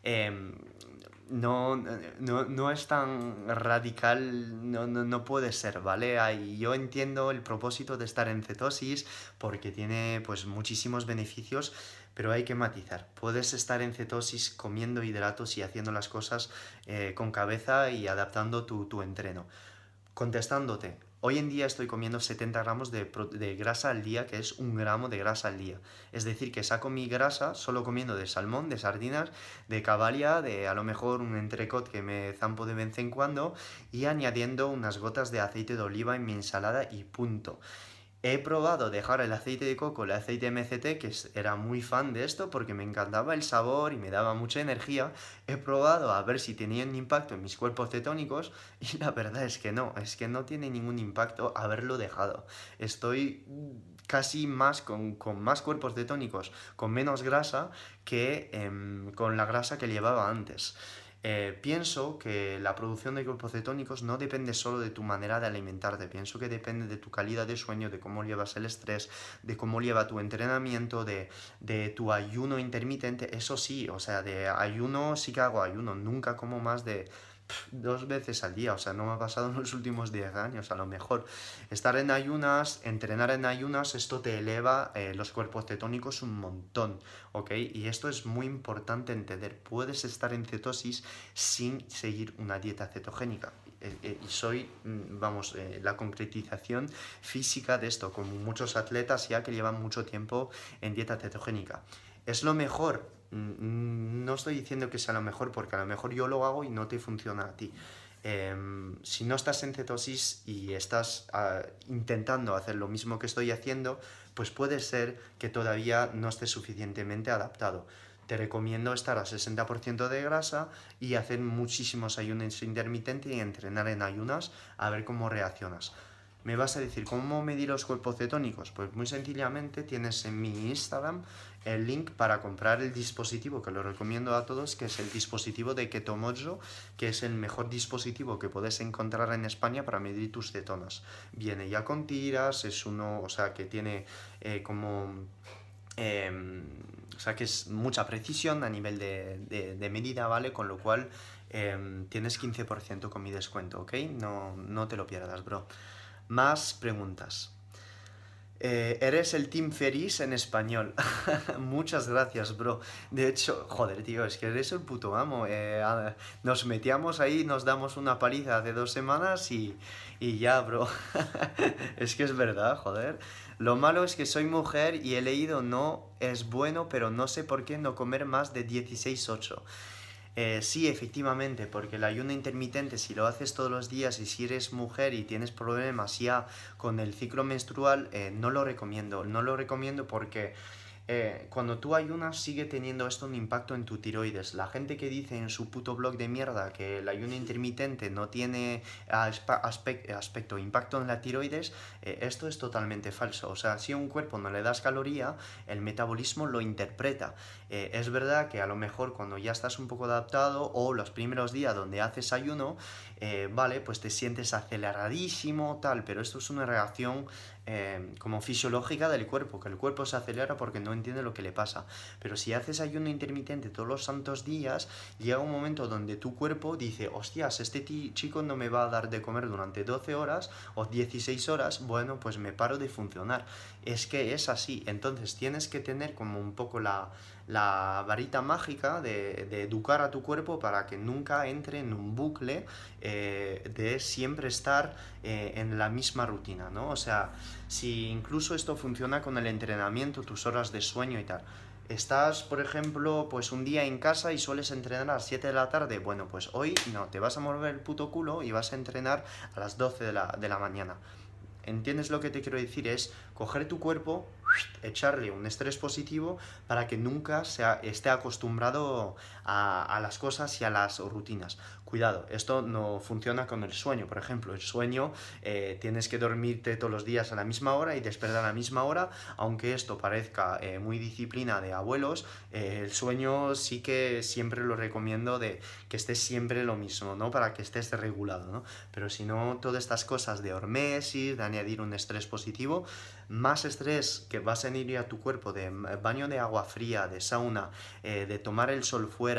Em, no, no, no, es tan radical, no, no, no puede ser, ¿vale? yo entiendo el propósito de estar en cetosis porque tiene pues muchísimos beneficios, pero hay que matizar. Puedes estar en cetosis comiendo hidratos y haciendo las cosas eh, con cabeza y adaptando tu, tu, entreno. Contestándote, hoy en día estoy comiendo 70 gramos de, de, grasa al día, que es un gramo de grasa al día. Es decir, que saco mi grasa solo comiendo de salmón, de sardinas, de cabalia, de a lo mejor un entrecot que me zampo de vez en cuando y añadiendo unas gotas de aceite de oliva en mi ensalada y punto. He probado dejar el aceite de coco, el aceite MCT, que era muy fan de esto porque me encantaba el sabor y me daba mucha energía. He probado a ver si tenían impacto en mis cuerpos cetónicos y la verdad es que no, es que no tiene ningún impacto haberlo dejado. Estoy casi más con, más cuerpos cetónicos, con menos grasa que em, con la grasa que llevaba antes. Eh, pienso que la producción de cuerpos cetónicos no depende solo de tu manera de alimentarte, pienso que depende de tu calidad de sueño, de cómo llevas el estrés, de cómo lleva tu entrenamiento, de, de tu ayuno intermitente, eso sí, o sea, de ayuno sí que hago ayuno, nunca como más de dos veces al día, o sea, no me ha pasado en los últimos 10 años, a lo mejor. Estar en ayunas, entrenar en ayunas, esto te eleva eh, los cuerpos cetónicos un montón, ¿ok? Y esto es muy importante entender. Puedes estar en cetosis sin seguir una dieta cetogénica. Eh, eh, y soy, mm, vamos, la concretización física de esto, como muchos atletas ya que llevan mucho tiempo en dieta cetogénica. ¿Es lo mejor? No estoy diciendo que sea lo mejor porque a lo mejor yo lo hago y no te funciona a ti. Em, si no estás en cetosis y estás ah, intentando hacer lo mismo que estoy haciendo, pues puede ser que todavía no estés suficientemente adaptado. Te recomiendo estar a 60% de grasa y hacer muchísimos ayunos intermitentes y entrenar en ayunas a ver cómo reaccionas. Me vas a decir, ¿cómo medir los cuerpos cetónicos? Pues muy sencillamente tienes en mi Instagram el link para comprar el dispositivo, que lo recomiendo a todos, que es el dispositivo de Ketomojo, que es el mejor dispositivo que puedes encontrar en España para medir tus cetonas. Viene ya con tiras, es uno, o sea, que tiene eh, como... Em, o sea, que es mucha precisión a nivel de, de, medida, ¿vale? Con lo cual em, tienes 15% con mi descuento, ¿ok? No, no te lo pierdas, bro. Más preguntas. Eh, eres el Team Ferris en español. Muchas gracias, bro. De hecho, joder, tío, es que eres el puto amo. Eh, nos metíamos ahí, nos damos una paliza hace dos semanas y, y ya, bro. es que es verdad, joder. Lo malo es que soy mujer y he leído no es bueno, pero no sé por qué no comer más de 16-8. Eh, sí, efectivamente, porque el ayuno intermitente, si lo haces todos los días y si eres mujer y tienes problemas ya con el ciclo menstrual, eh, no lo recomiendo. No lo recomiendo porque eh, cuando tú ayunas sigue teniendo esto un impacto en tu tiroides. La gente que dice en su puto blog de mierda que el ayuno intermitente no tiene aspecto, impacto en la tiroides, eh, esto es totalmente falso. O sea, si a un cuerpo no le das caloría, el metabolismo lo interpreta. Eh, es verdad que a lo mejor cuando ya estás un poco adaptado o los primeros días donde haces ayuno, vale, pues te sientes aceleradísimo, tal, pero esto es una reacción Em, como fisiológica del cuerpo, que el cuerpo se acelera porque no entiende lo que le pasa. Pero si haces ayuno intermitente todos los santos días, llega un momento donde tu cuerpo dice, hostias, este chico no me va a dar de comer durante 12 horas o 16 horas, bueno, pues me paro de funcionar. Es que es así, entonces tienes que tener como un poco la la varita mágica de, educar a tu cuerpo para que nunca entre en un bucle eh, de siempre estar eh, en la misma rutina, ¿no? O sea, si incluso esto funciona con el entrenamiento, tus horas de sueño y tal. Estás, por ejemplo, pues un día en casa y sueles entrenar a las 7 de la tarde. Bueno, pues hoy no, te vas a mover el puto culo y vas a entrenar a las 12 de la, de la mañana. ¿Entiendes lo que te quiero decir? Es coger tu cuerpo, echarle un estrés positivo para que nunca sea, esté acostumbrado a, las cosas y a las rutinas. Cuidado, esto no funciona con el sueño, por ejemplo. El sueño eh, tienes que dormirte todos los días a la misma hora y despertar a la misma hora, aunque esto parezca eh, muy disciplina de abuelos, eh, el sueño sí que siempre lo recomiendo de que estés siempre lo mismo, ¿no? Para que estés regulado, ¿no? Pero si no, todas estas cosas de hormesis, de añadir un estrés positivo, más estrés que vas a ir a tu cuerpo de baño de agua fría, de sauna, de tomar el sol fuera,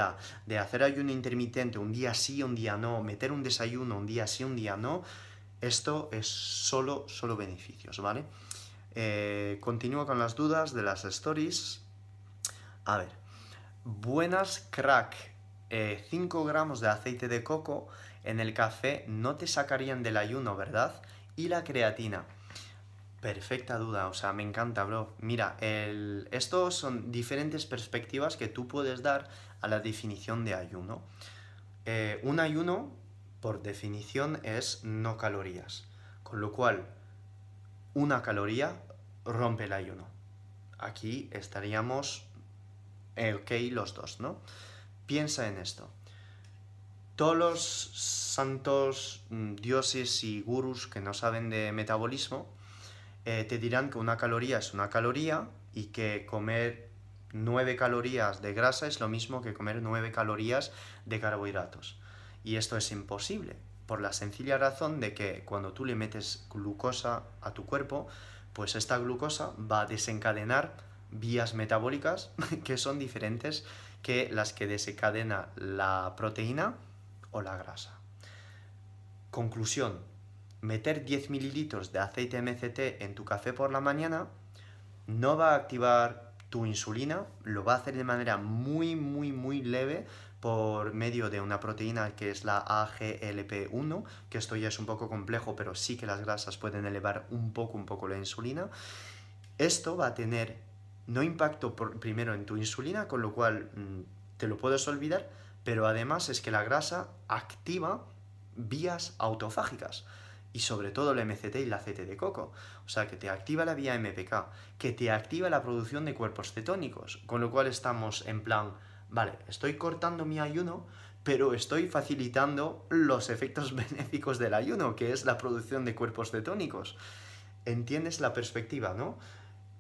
de hacer ayuno intermitente un día sí, un día no, meter un desayuno un día sí, un día no, esto es solo, solo beneficios, ¿vale? Eh, continúo con las dudas de las stories. A ver, buenas crack, 5 eh, gramos de aceite de coco en el café no te sacarían del ayuno, ¿verdad? Y la creatina. Perfecta duda, o sea, me encanta, bro. Mira, el... estos son diferentes perspectivas que tú puedes dar a la definición de ayuno. Eh, un ayuno, por definición, es no calorías, con lo cual una caloría rompe el ayuno. Aquí estaríamos eh, ok los dos, ¿no? Piensa en esto. Todos los santos mm, dioses y gurus que no saben de metabolismo eh, te dirán que una caloría es una caloría y que comer 9 calorías de grasa es lo mismo que comer 9 calorías de carbohidratos. Y esto es imposible, por la sencilla razón de que cuando tú le metes glucosa a tu cuerpo, pues esta glucosa va a desencadenar vías metabólicas que son diferentes que las que desencadena la proteína o la grasa. Conclusión, meter 10 mililitros de aceite MCT en tu café por la mañana no va a activar tu insulina, lo va a hacer de manera muy, muy, muy leve por medio de una proteína que es la AGLP1, que esto ya es un poco complejo, pero sí que las grasas pueden elevar un poco, un poco la insulina. Esto va a tener no impacto primero en tu insulina, con lo cual mm, te lo puedes olvidar, pero además es que la grasa activa vías autofágicas y sobre todo el MCT y el aceite de coco. O sea, que te activa la vía MPK, que te activa la producción de cuerpos cetónicos, con lo cual estamos en plan, vale, estoy cortando mi ayuno, pero estoy facilitando los efectos benéficos del ayuno, que es la producción de cuerpos cetónicos. ¿Entiendes la perspectiva, no?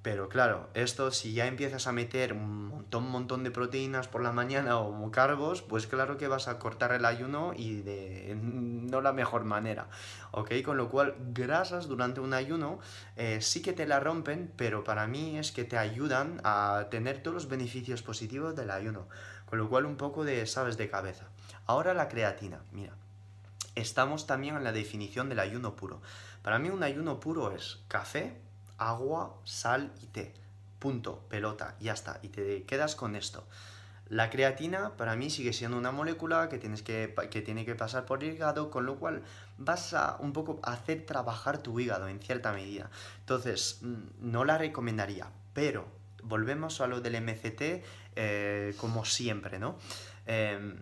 Pero claro, esto si ya empiezas a meter un montón, montón de proteínas por la mañana o carbos, pues claro que vas a cortar el ayuno y de no la mejor manera, ¿ok? Con lo cual, grasas durante un ayuno eh, sí que te la rompen, pero para mí es que te ayudan a tener todos los beneficios positivos del ayuno. Con lo cual, un poco de, sabes, de cabeza. Ahora la creatina, mira. Estamos también en la definición del ayuno puro. Para mí un ayuno puro es café, agua, sal y té. Punto, pelota, ya está. Y te quedas con esto. La creatina para mí sigue siendo una molécula que, tienes que, que tiene que pasar por el hígado, con lo cual vas a un poco hacer trabajar tu hígado en cierta medida. Entonces, mm, no la recomendaría, pero volvemos a lo del MCT eh, como siempre, ¿no? Em,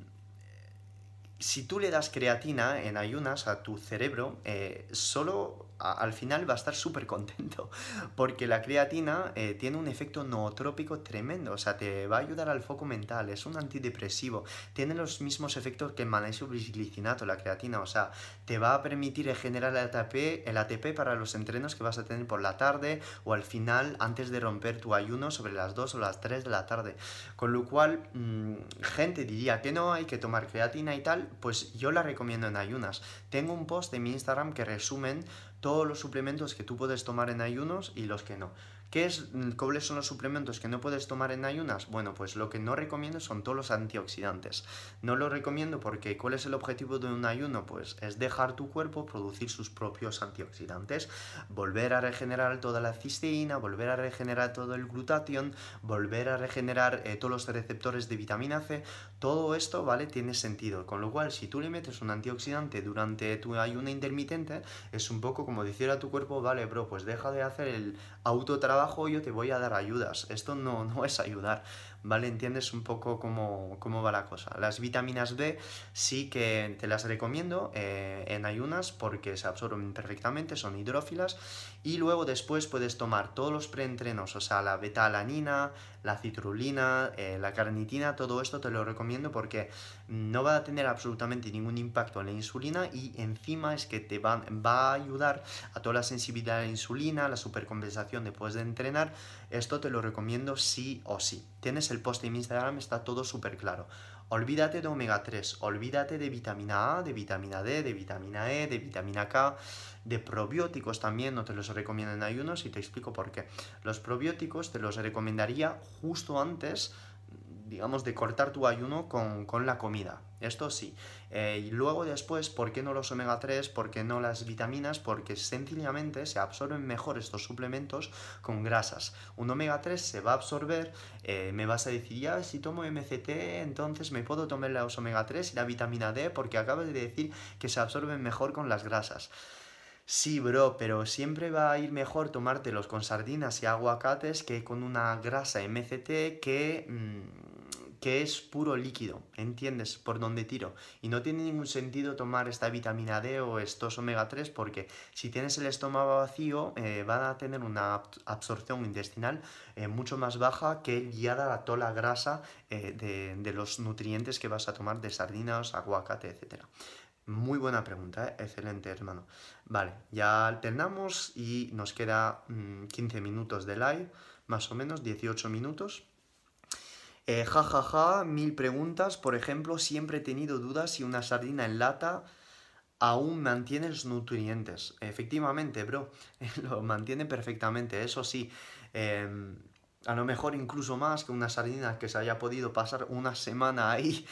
si tú le das creatina en ayunas a tu cerebro, eh, solo al final va a estar súper contento, porque la creatina eh, tiene un efecto nootrópico tremendo, o sea, te va a ayudar al foco mental, es un antidepresivo, tiene los mismos efectos que el magnesio la creatina, o sea, te va a permitir generar el ATP, el ATP para los entrenos que vas a tener por la tarde o al final antes de romper tu ayuno sobre las 2 o las 3 de la tarde. Con lo cual, mm, gente diría que no, hay que tomar creatina y tal, pues yo la recomiendo en ayunas. Tengo un post en mi Instagram que resumen todos los suplementos que tú puedes tomar en ayunos y los que no. ¿Qué es, mm, ¿Cuáles son los suplementos que no puedes tomar en ayunas? Bueno, pues lo que no recomiendo son todos los antioxidantes. No lo recomiendo porque ¿cuál es el objetivo de un ayuno? Pues es dejar tu cuerpo producir sus propios antioxidantes, volver a regenerar toda la cisteína, volver a regenerar todo el glutatión, volver a regenerar eh, todos los receptores de vitamina C. Todo esto, ¿vale? Tiene sentido. Con lo cual, si tú le metes un antioxidante durante tu ayuno intermitente, es un poco como decir a tu cuerpo, vale, bro, pues deja de hacer el autotrabajo, yo te voy a dar ayudas. Esto no, no es ayudar. ¿Vale? Entiendes un poco cómo, va la cosa. Las vitaminas B sí que te las recomiendo eh, en ayunas porque se absorben perfectamente, son hidrófilas y luego después puedes tomar todos los preentrenos, o sea, la betalanina, la citrulina, eh, la carnitina, todo esto te lo recomiendo porque no va a tener absolutamente ningún impacto en la insulina y encima es que te va, va a ayudar a toda la sensibilidad a la insulina, la supercompensación después de entrenar. Esto te lo recomiendo sí o sí. Tienes el post en Instagram, está todo súper claro. Olvídate de omega 3, olvídate de vitamina A, de vitamina D, de vitamina E, de vitamina K, de probióticos también, no te los recomiendo en ayunos y te explico por qué. Los probióticos te los recomendaría justo antes digamos, de cortar tu ayuno con, la comida. Esto sí. Eh, y luego después, ¿por qué no los omega 3? ¿Por qué no las vitaminas? Porque sencillamente se absorben mejor estos suplementos con grasas. Un omega 3 se va a absorber, eh, me vas a decir, ya, si tomo MCT, entonces me puedo tomar los omega 3 y la vitamina D, porque acabas de decir que se absorben mejor con las grasas. Sí, bro, pero siempre va a ir mejor tomártelos con sardinas y aguacates que con una grasa MCT que... Mm, que es puro líquido, ¿entiendes? Por donde tiro. Y no tiene ningún sentido tomar esta vitamina D o estos omega 3 porque si tienes el estómago vacío eh, van a tener una absorción intestinal eh, mucho más baja que guiada a toda la grasa eh, de, los nutrientes que vas a tomar de sardinas, aguacate, etc. Muy buena pregunta, excelente hermano. Vale, ya alternamos y nos queda 15 mm, minutos de live, más o menos 18 minutos. Eh, ja, ja, ja, mil preguntas. Por ejemplo, siempre he tenido dudas si una sardina en lata aún mantiene los nutrientes. Efectivamente, bro, lo mantiene perfectamente. Eso sí, em, a lo mejor incluso más que una sardina que se haya podido pasar una semana ahí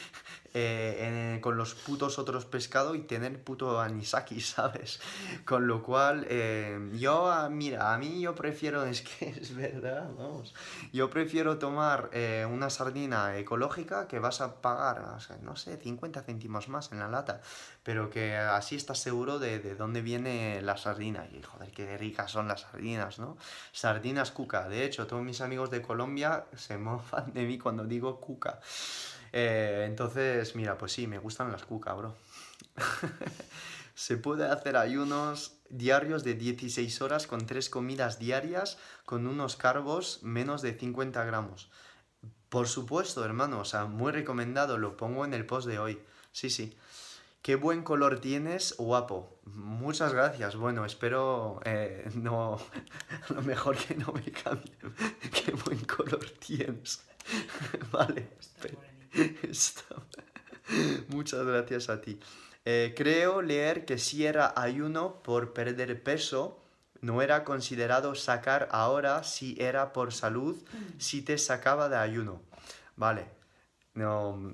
eh, con los putos otros pescados y tener puto anisaki, ¿sabes? Con lo cual, eh, yo, ah, mira, a mí yo prefiero, es que es verdad, vamos, yo prefiero tomar eh, una sardina ecológica que vas a pagar, no sé, 50 céntimos más en la lata, pero que así estás seguro de, de dónde viene la sardina. Y joder, qué ricas son las sardinas, ¿no? Sardinas cuca. De hecho, todos mis amigos de Colombia se mofan de mí cuando digo cuca. Eh, entonces, mira, pues sí, me gustan las cuca, bro. se puede hacer ayunos diarios de 16 horas con tres comidas diarias con unos carbos menos de 50 gramos. Por supuesto, hermano, o sea, muy recomendado, lo pongo en el post de hoy. Sí, sí. Qué buen color tienes, guapo. Muchas gracias. Bueno, espero eh, no. lo mejor que no me cambie. Qué buen color tienes. vale. Muchas gracias a ti. Eh, creo leer que si era ayuno por perder peso, no era considerado sacar ahora si era por salud, si te sacaba de ayuno. Vale. No,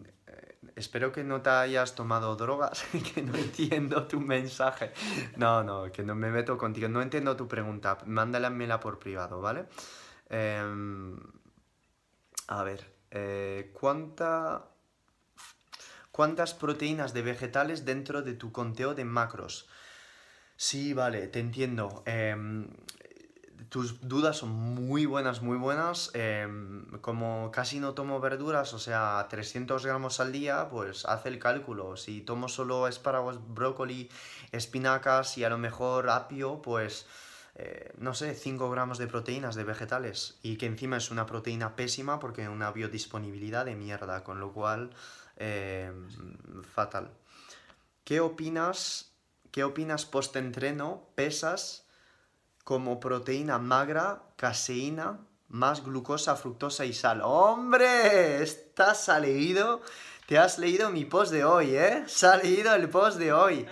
espero que no te hayas tomado drogas, que no entiendo tu mensaje. No, no, que no me meto contigo. No entiendo tu pregunta. Mándala por privado, ¿vale? Em, a ver, eh, ¿cuánta, ¿cuántas proteínas de vegetales dentro de tu conteo de macros? Sí, vale, te entiendo. Em, tus dudas son muy buenas, muy buenas. Em, como casi no tomo verduras, o sea, 300 gramos al día, pues haz el cálculo. Si tomo solo espárragos, brócoli, espinacas y a lo mejor apio, pues eh, no sé, 5 gramos de proteínas de vegetales. Y que encima es una proteína pésima porque una biodisponibilidad de mierda, con lo cual, em, fatal. ¿Qué opinas? ¿Qué opinas post-entreno? ¿Pesas? como proteína magra, caseína, más glucosa, fructosa y sal. ¡Hombre! Estás leído, te has leído mi post de hoy, ¿eh? Se ha leído el post de hoy.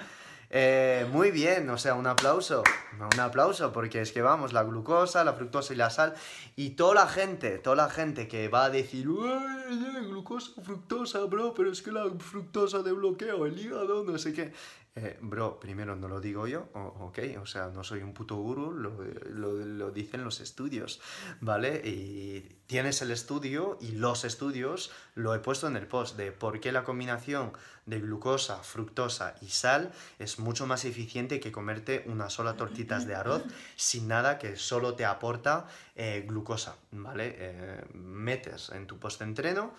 Eh, muy bien, o sea, un aplauso, un aplauso, porque es que vamos, la glucosa, la fructosa y la sal, y toda la gente, toda la gente que va a decir, ¡Uy, glucosa, fructosa, bro! Pero es que la fructosa de bloqueo, el hígado, no sé qué. Eh, bro, primero no lo digo yo, ok, o sea, no soy un puto guru, lo, lo, dicen los estudios, ¿vale? Y tienes el estudio y los estudios lo he puesto en el post de por qué la combinación de glucosa, fructosa y sal es mucho más eficiente que comerte unas sola de arroz sin nada que solo te aporta eh, glucosa, ¿vale? Eh, metes en tu post-entreno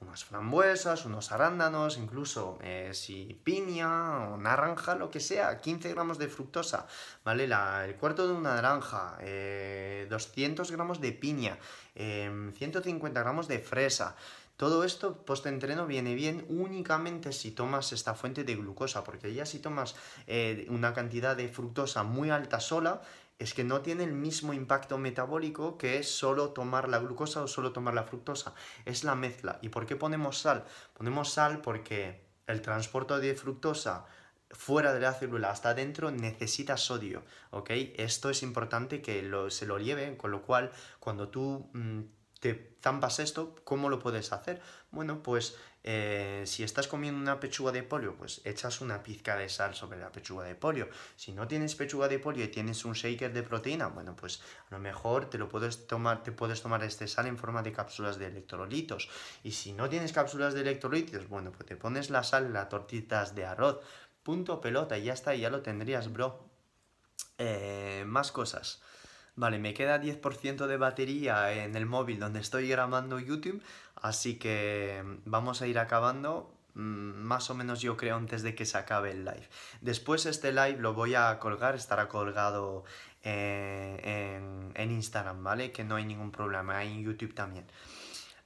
unas frambuesas, unos arándanos, incluso eh, si piña o naranja, lo que sea, 15 gramos de fructosa, ¿vale? el cuarto de una naranja, 200 eh, gramos de piña, 150 em, gramos de fresa. Todo esto post-entreno viene bien únicamente si tomas esta fuente de glucosa, porque ya si tomas eh, una cantidad de fructosa muy alta sola, es que no tiene el mismo impacto metabólico que solo tomar la glucosa o solo tomar la fructosa. Es la mezcla. ¿Y por qué ponemos sal? Ponemos sal porque el transporte de fructosa fuera de la célula hasta adentro necesita sodio, ¿ok? Esto es importante que se lo lleve, con lo cual cuando tú mm, te zampas esto, ¿cómo lo puedes hacer? Bueno, pues eh, si estás comiendo una pechuga de pollo, pues echas una pizca de sal sobre la pechuga de pollo. Si no tienes pechuga de pollo y tienes un shaker de proteína, bueno, pues a lo mejor te lo puedes tomar, te puedes tomar este sal en forma de cápsulas de electrolitos. Y si no tienes cápsulas de electrolitos, bueno, pues te pones la sal en las tortitas de arroz. Punto pelota, y ya está, ya lo tendrías, bro. Eh, más cosas. Vale, me queda 10% de batería en el móvil donde estoy grabando YouTube, así que vamos a ir acabando mm, más o menos yo creo antes de que se acabe el live. Después este live lo voy a colgar, estará colgado eh, en, en, Instagram, ¿vale? Que no hay ningún problema, hay en YouTube también.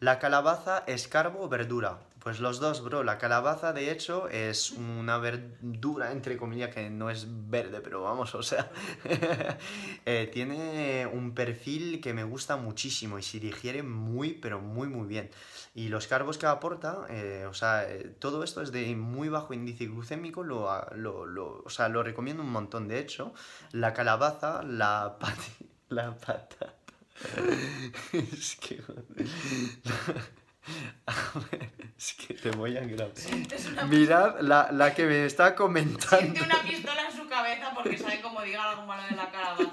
La calabaza es carbo o verdura. Pues los dos, bro. La calabaza, de hecho, es una verdura, entre comillas, que no es verde, pero vamos, o sea, eh, tiene un perfil que me gusta muchísimo y se digiere muy, pero muy, muy bien. Y los carbos que aporta, eh, o sea, eh, todo esto es de muy bajo índice glucémico, lo, o sea, lo recomiendo un montón. De hecho, la calabaza, la, la patata... es que... es que te voy a grabar. Mirad la, la que me está comentando. siente una pistola en su cabeza porque sabe cómo diga algo malo de la así.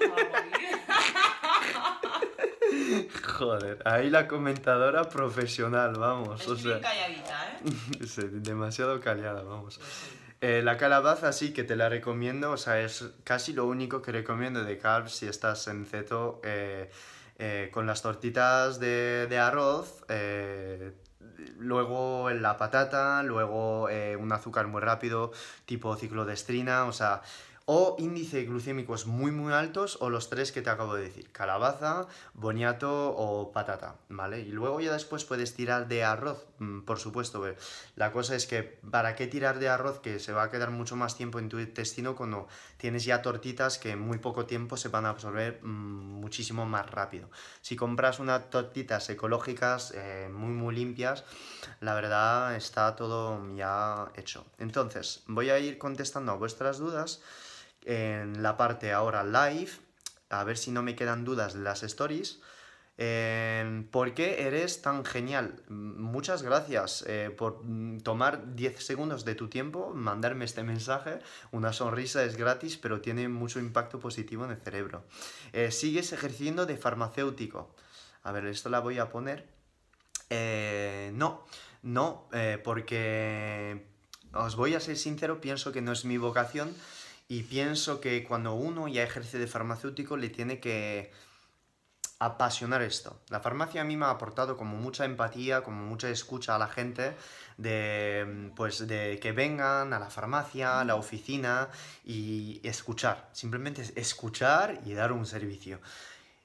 Joder, ahí la comentadora profesional, vamos. Es O sea, calladita, ¿eh? sí, demasiado callada, vamos. Eh, la calabaza sí que te la recomiendo, o sea, es casi lo único que recomiendo de carbs si estás en ceto eh, eh, con las tortitas de, de arroz, eh, luego la patata, luego eh, un azúcar muy rápido, tipo ciclodestrina, o sea, o índice glucémicos muy muy altos o los tres que te acabo de decir, calabaza, boniato o patata, ¿vale? Y luego ya después puedes tirar de arroz, mm, por supuesto, la cosa es que ¿para qué tirar de arroz que se va a quedar mucho más tiempo en tu intestino cuando tienes ya tortitas que en muy poco tiempo se van a absorber mm, muchísimo más rápido? Si compras unas tortitas ecológicas eh, muy muy limpias, la verdad está todo ya hecho. Entonces, voy a ir contestando a vuestras dudas en la parte ahora live, a ver si no me quedan dudas las stories. ¿Por qué eres tan genial? Muchas gracias eh, por mm, tomar 10 segundos de tu tiempo, mandarme este mensaje. Una sonrisa es gratis, pero tiene mucho impacto positivo en el cerebro. Eh, ¿Sigues ejerciendo de farmacéutico? A ver, esto la voy a poner. Eh, no, no, porque os voy a ser sincero, pienso que no es mi vocación y pienso que cuando uno ya ejerce de farmacéutico le tiene que apasionar esto. La farmacia a mí me ha aportado como mucha empatía, como mucha escucha a la gente, de, pues, de que vengan a la farmacia, a la oficina y escuchar. Simplemente es escuchar y dar un servicio.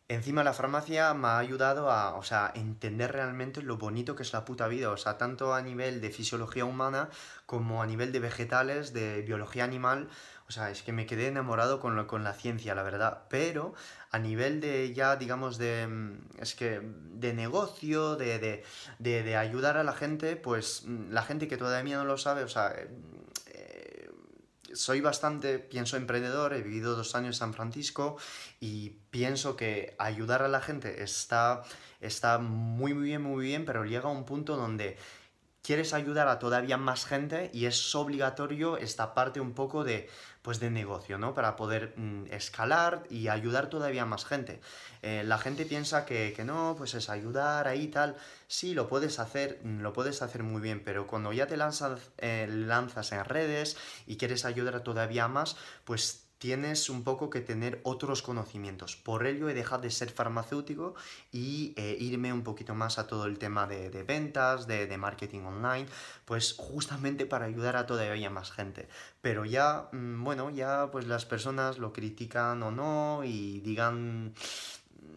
Encima la farmacia me ha ayudado a, o sea, entender realmente lo bonito que es la puta vida, o sea, tanto a nivel de fisiología humana como a nivel de vegetales, de biología animal, o sea, es que me quedé enamorado con, lo- con la ciencia, la verdad, pero a nivel de ya, digamos, de, mm, es que, de negocio, de, de, de, de ayudar a la gente, pues mm, la gente que todavía no lo sabe, o sea, eh, soy bastante, pienso emprendedor, he vivido dos años en San Francisco y pienso que ayudar a la gente está, está muy, muy bien, muy bien, pero llega un punto donde quieres ayudar a todavía más gente y es obligatorio esta parte un poco de, pues de negocio, ¿no? Para poder mm, escalar y ayudar todavía más gente. Eh, la gente piensa que, que no, pues es ayudar ahí tal. Sí, lo puedes hacer, mm, lo puedes hacer muy bien, pero cuando ya te lanzas, eh, lanzas en redes y quieres ayudar todavía más, pues tienes un poco que tener otros conocimientos. Por ello he dejado de ser farmacéutico y eh, irme un poquito más a todo el tema de, ventas, de, marketing online, pues justamente para ayudar a todavía más gente. Pero ya, mm, bueno, ya pues las personas lo critican o no y digan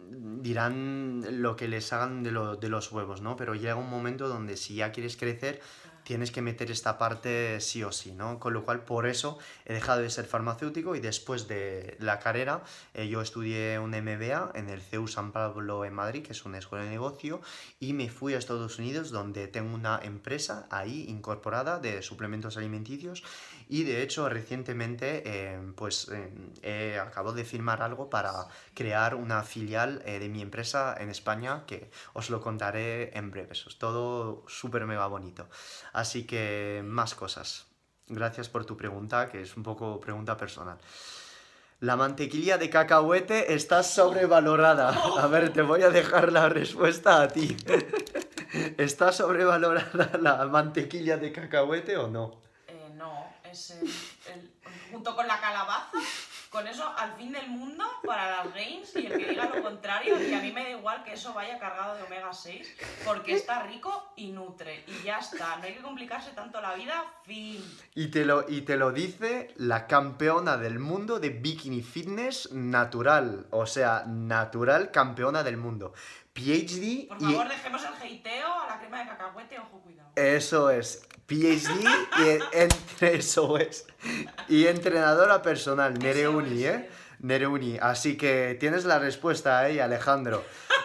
dirán lo que les hagan de, de los huevos, ¿no? Pero llega un momento donde si ya quieres crecer, tienes que meter esta parte sí o sí, ¿no? Con lo cual, por eso he dejado de ser farmacéutico y después de la carrera eh, yo estudié un MBA en el CEU San Pablo en Madrid, que es una escuela de negocio, y me fui a Estados Unidos donde tengo una empresa ahí incorporada de suplementos alimenticios y de hecho recientemente eh, pues eh, acabo de firmar algo para crear una filial eh, de mi empresa en España que os lo contaré en breves. Es todo súper mega bonito. Así que más cosas. Gracias por tu pregunta, que es un poco pregunta personal. La mantequilla de cacahuete está sobrevalorada. A ver, te voy a dejar la respuesta a ti. ¿Está sobrevalorada la mantequilla de cacahuete o no? Eh, no, es el, el- junto con la calabaza, con eso al fin del mundo para las gains y el que diga lo contrario, y a mí me da igual que eso vaya cargado de omega 6, porque está rico y nutre, y ya está, no hay que complicarse tanto la vida, fin. Y te, lo, y te lo dice la campeona del mundo de bikini fitness natural. O sea, natural campeona del mundo. PhD Por y... favor, dejemos el heiteo a la crema de cacahuete, ojo, cuidado. Eso es. PhD y en- eso es. Y entrenadora personal, Nereuni, ¿eh? Nereuni. Así que tienes la respuesta ahí, Alejandro.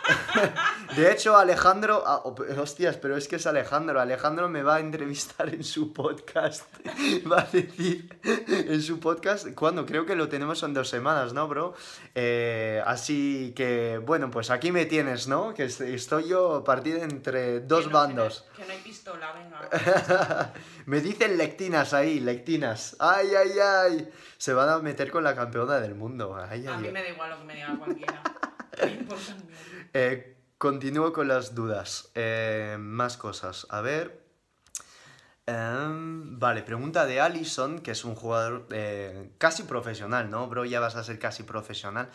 De hecho, Alejandro, ah, hostias, pero es que es Alejandro. Alejandro me va a entrevistar en su podcast. Va a decir en su podcast, cuando creo que lo tenemos en dos semanas, ¿no, bro? Eh, así que, bueno, pues aquí me tienes, ¿no? Que estoy yo partido entre dos bandos. Que no, hay pistola, venga. me dicen lectinas ahí, lectinas. Ay, ay, ay. Se van a meter con la campeona del mundo. Ay, a mí me da igual lo que me diga cualquiera. eh, Continúo con las dudas. Eh, más cosas. A ver. Em, vale, pregunta de Allison, que es un jugador eh, casi profesional, ¿no, bro? Ya vas a ser casi profesional.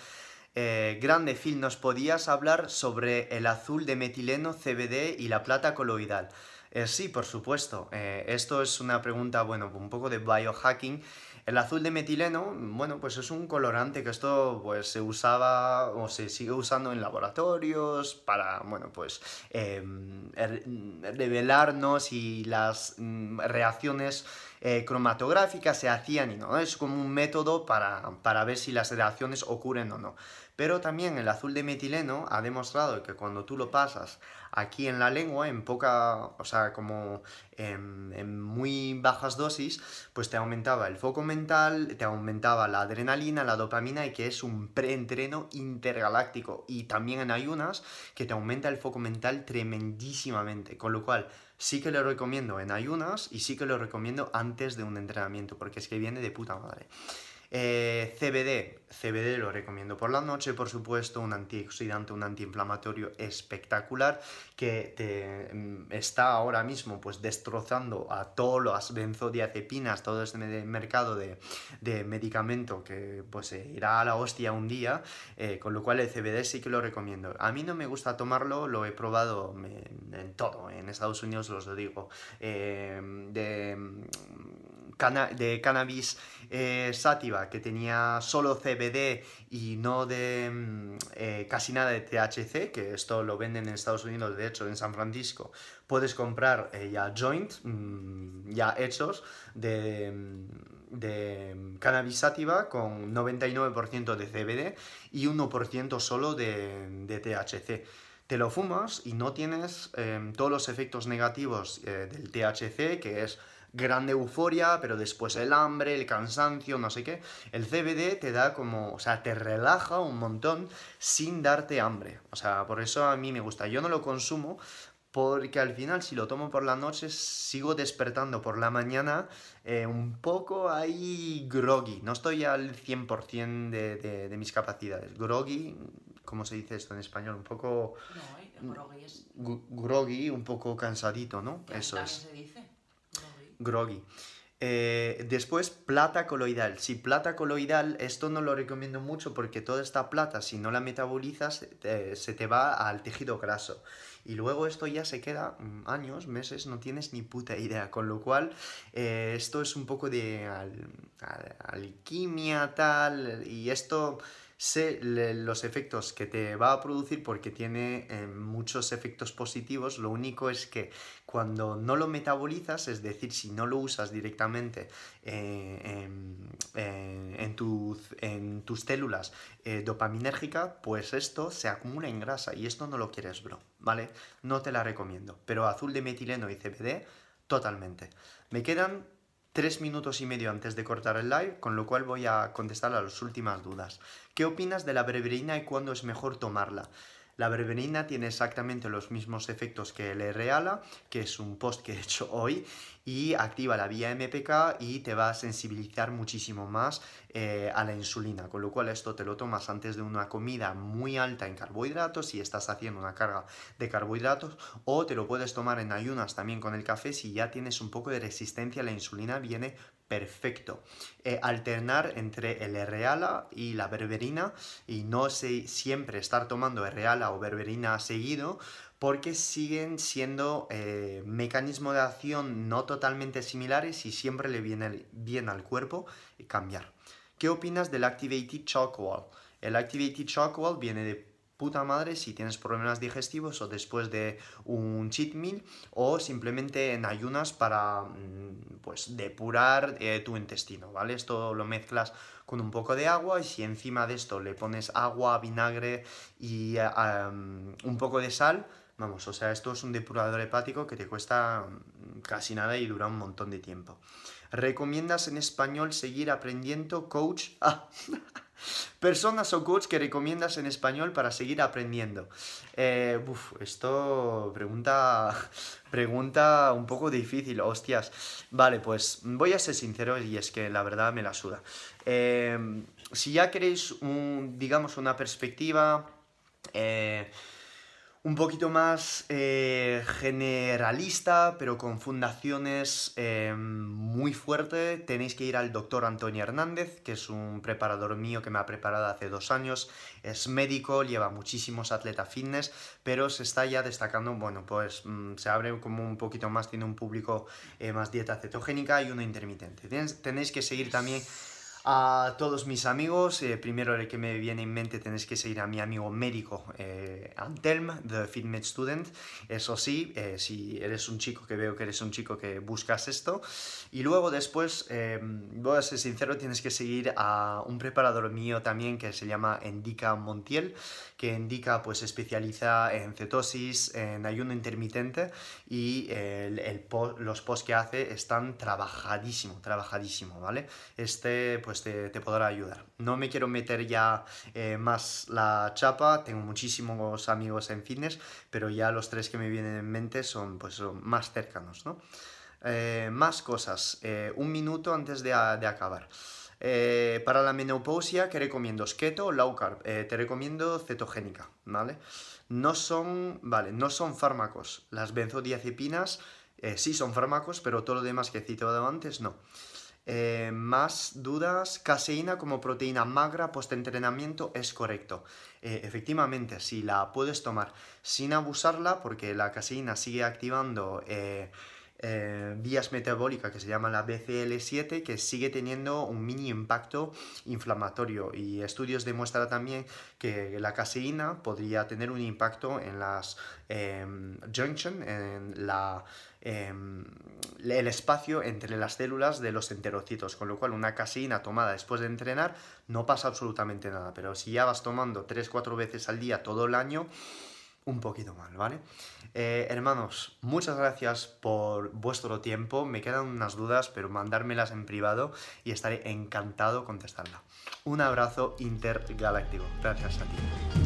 Eh, grande, Phil, ¿nos podías hablar sobre el azul de metileno, CBD y la plata coloidal? sí, por supuesto. esto es una pregunta, bueno, un poco de biohacking el azul de metileno, bueno, pues es un colorante que esto pues se usaba o se sigue usando en laboratorios para, bueno, pues em, revelarnos si las mm, reacciones eh, cromatográficas se hacían y no, es como un método para, para ver si las reacciones ocurren o no. Pero también el azul de metileno ha demostrado que cuando tú lo pasas aquí en la lengua, en poca, o sea, como en, muy bajas dosis, pues te aumentaba el foco mental, te aumentaba la adrenalina, la dopamina y que es un preentreno intergaláctico. Y también en ayunas que te aumenta el foco mental tremendísimamente. Con lo cual, sí que lo recomiendo en ayunas y sí que lo recomiendo antes de un entrenamiento, porque es que viene de puta madre. Eh, CBD, CBD lo recomiendo por la noche, por supuesto, un antioxidante, un antiinflamatorio espectacular que te mm, está ahora mismo pues destrozando a todas las benzodiazepinas, todo este mercado de, medicamento que pues irá a la hostia un día, eh, con lo cual el CBD sí que lo recomiendo. A mí no me gusta tomarlo, lo he probado en, todo, en Estados Unidos os lo digo, eh, de cannabis eh, sativa que tenía solo CBD y no de mm, eh, casi nada de THC, que esto lo venden en Estados Unidos, de hecho en San Francisco, puedes comprar eh, ya joint, mm, ya hechos de, mm, cannabis sativa con 99% de CBD y 1% solo de, de THC te lo fumas y no tienes todos los efectos negativos del THC, que es grande euforia, pero después el hambre, el cansancio, no sé qué. El CBD te da como, o sea, te relaja un montón sin darte hambre. O sea, por eso a mí me gusta. Yo no lo consumo porque al final si lo tomo por la noche sigo despertando por la mañana eh, un poco ahí groggy. No estoy al 100% de, de, de mis capacidades. Groggy, ¿cómo se dice esto en español? Un poco... No, groggy es... Groggy, un poco cansadito, ¿no? Eso es. se dice? Groggy. Eh, después, plata coloidal. Si plata coloidal, esto no lo recomiendo mucho porque toda esta plata, si no la metabolizas, se te va al tejido graso. Y luego esto ya se queda mm, años, meses, no tienes ni puta idea. Con lo cual, eh, esto es un poco de alquimia, tal. Y esto sé los efectos que te va a producir porque tiene eh, muchos efectos positivos. Lo único es que cuando no lo metabolizas, es decir, si no lo usas directamente eh, en, tus células eh, dopaminérgica, pues esto se acumula en grasa y esto no lo quieres, bro, ¿vale? No te la recomiendo. Pero azul de metileno y CBD, totalmente. Me quedan tres minutos y medio antes de cortar el live, con lo cual voy a contestar a las últimas dudas. ¿Qué opinas de la berberina y cuándo es mejor tomarla? La berberina tiene exactamente los mismos efectos que el R-ALA, que es un post que he hecho hoy, y activa la vía MPK y te va a sensibilizar muchísimo más eh, a la insulina, con lo cual esto te lo tomas antes de una comida muy alta en carbohidratos si estás haciendo una carga de carbohidratos o te lo puedes tomar en ayunas también con el café si ya tienes un poco de resistencia a la insulina viene perfecto. Eh, alternar entre el R-ALA y la berberina y no siempre estar tomando R-ALA o berberina seguido porque siguen siendo eh, mecanismos de acción no totalmente similares y siempre le viene bien al cuerpo cambiar. ¿Qué opinas del Activated Chalk Wall? El Activated Chalk Wall viene de puta madre si tienes problemas digestivos o después de un cheat meal o simplemente en ayunas para mm, pues depurar eh, tu intestino, ¿vale? Esto lo mezclas con un poco de agua y si encima de esto le pones agua, vinagre y eh, un poco de sal, vamos, o sea, esto es un depurador hepático que te cuesta mm, casi nada y dura un montón de tiempo. ¿Recomiendas en español seguir aprendiendo coach? Ah. Personas o coach que recomiendas en español para seguir aprendiendo. Eh, esto pregunta, pregunta un poco difícil, hostias. Vale, pues voy a ser sincero y es que la verdad me la suda. Eh, si ya queréis, un, digamos, una perspectiva... Eh, un poquito más eh, generalista, pero con fundaciones eh, muy fuertes, tenéis que ir al doctor Antonio Hernández, que es un preparador mío que me ha preparado hace dos años. Es médico, lleva muchísimos atletas fitness, pero se está ya destacando, bueno, pues mm, se abre como un poquito más, tiene un público eh, más dieta cetogénica y uno intermitente. tenéis que seguir también a todos mis amigos, eh, primero el que me viene en mente tenéis que seguir a mi amigo médico eh, Antelm, The Fitment Student. Eso sí, eh, si eres un chico que veo que eres un chico que buscas esto. Y luego después, voy a ser sincero, tienes que seguir a un preparador mío también que se llama Endica Montiel, que Endica pues especializa en cetosis, en ayuno intermitente y el, los posts que hace están trabajadísimo, trabajadísimo, ¿vale? Este pues pues te, podrá ayudar. No me quiero meter ya eh, más la chapa, tengo muchísimos amigos en fitness, pero ya los tres que me vienen en mente son, pues, más cercanos, ¿no? Eh, más cosas, eh, un minuto antes de, acabar. para la menopausia, ¿qué recomiendo? Keto o low carb. te recomiendo cetogénica, ¿vale? No son, vale, no son fármacos. Las benzodiazepinas sí son fármacos, pero todo lo demás que he citado antes no. Eh, más dudas, caseína como proteína magra post-entrenamiento es correcto. Eh, efectivamente, si la puedes tomar sin abusarla, porque la caseína sigue activando eh, vías metabólicas que se llama la BCL7, que sigue teniendo un mini impacto inflamatorio. Y estudios demuestran también que la caseína podría tener un impacto en las junction, en la Em, el espacio entre las células de los enterocitos, con lo cual una caseína tomada después de entrenar no pasa absolutamente nada, pero si ya vas tomando 3-4 veces al día todo el año, un poquito mal, ¿vale? Eh, hermanos, muchas gracias por vuestro tiempo. Me quedan unas dudas, pero mandármelas en privado y estaré encantado contestarla. Un abrazo intergaláctico. Gracias a ti.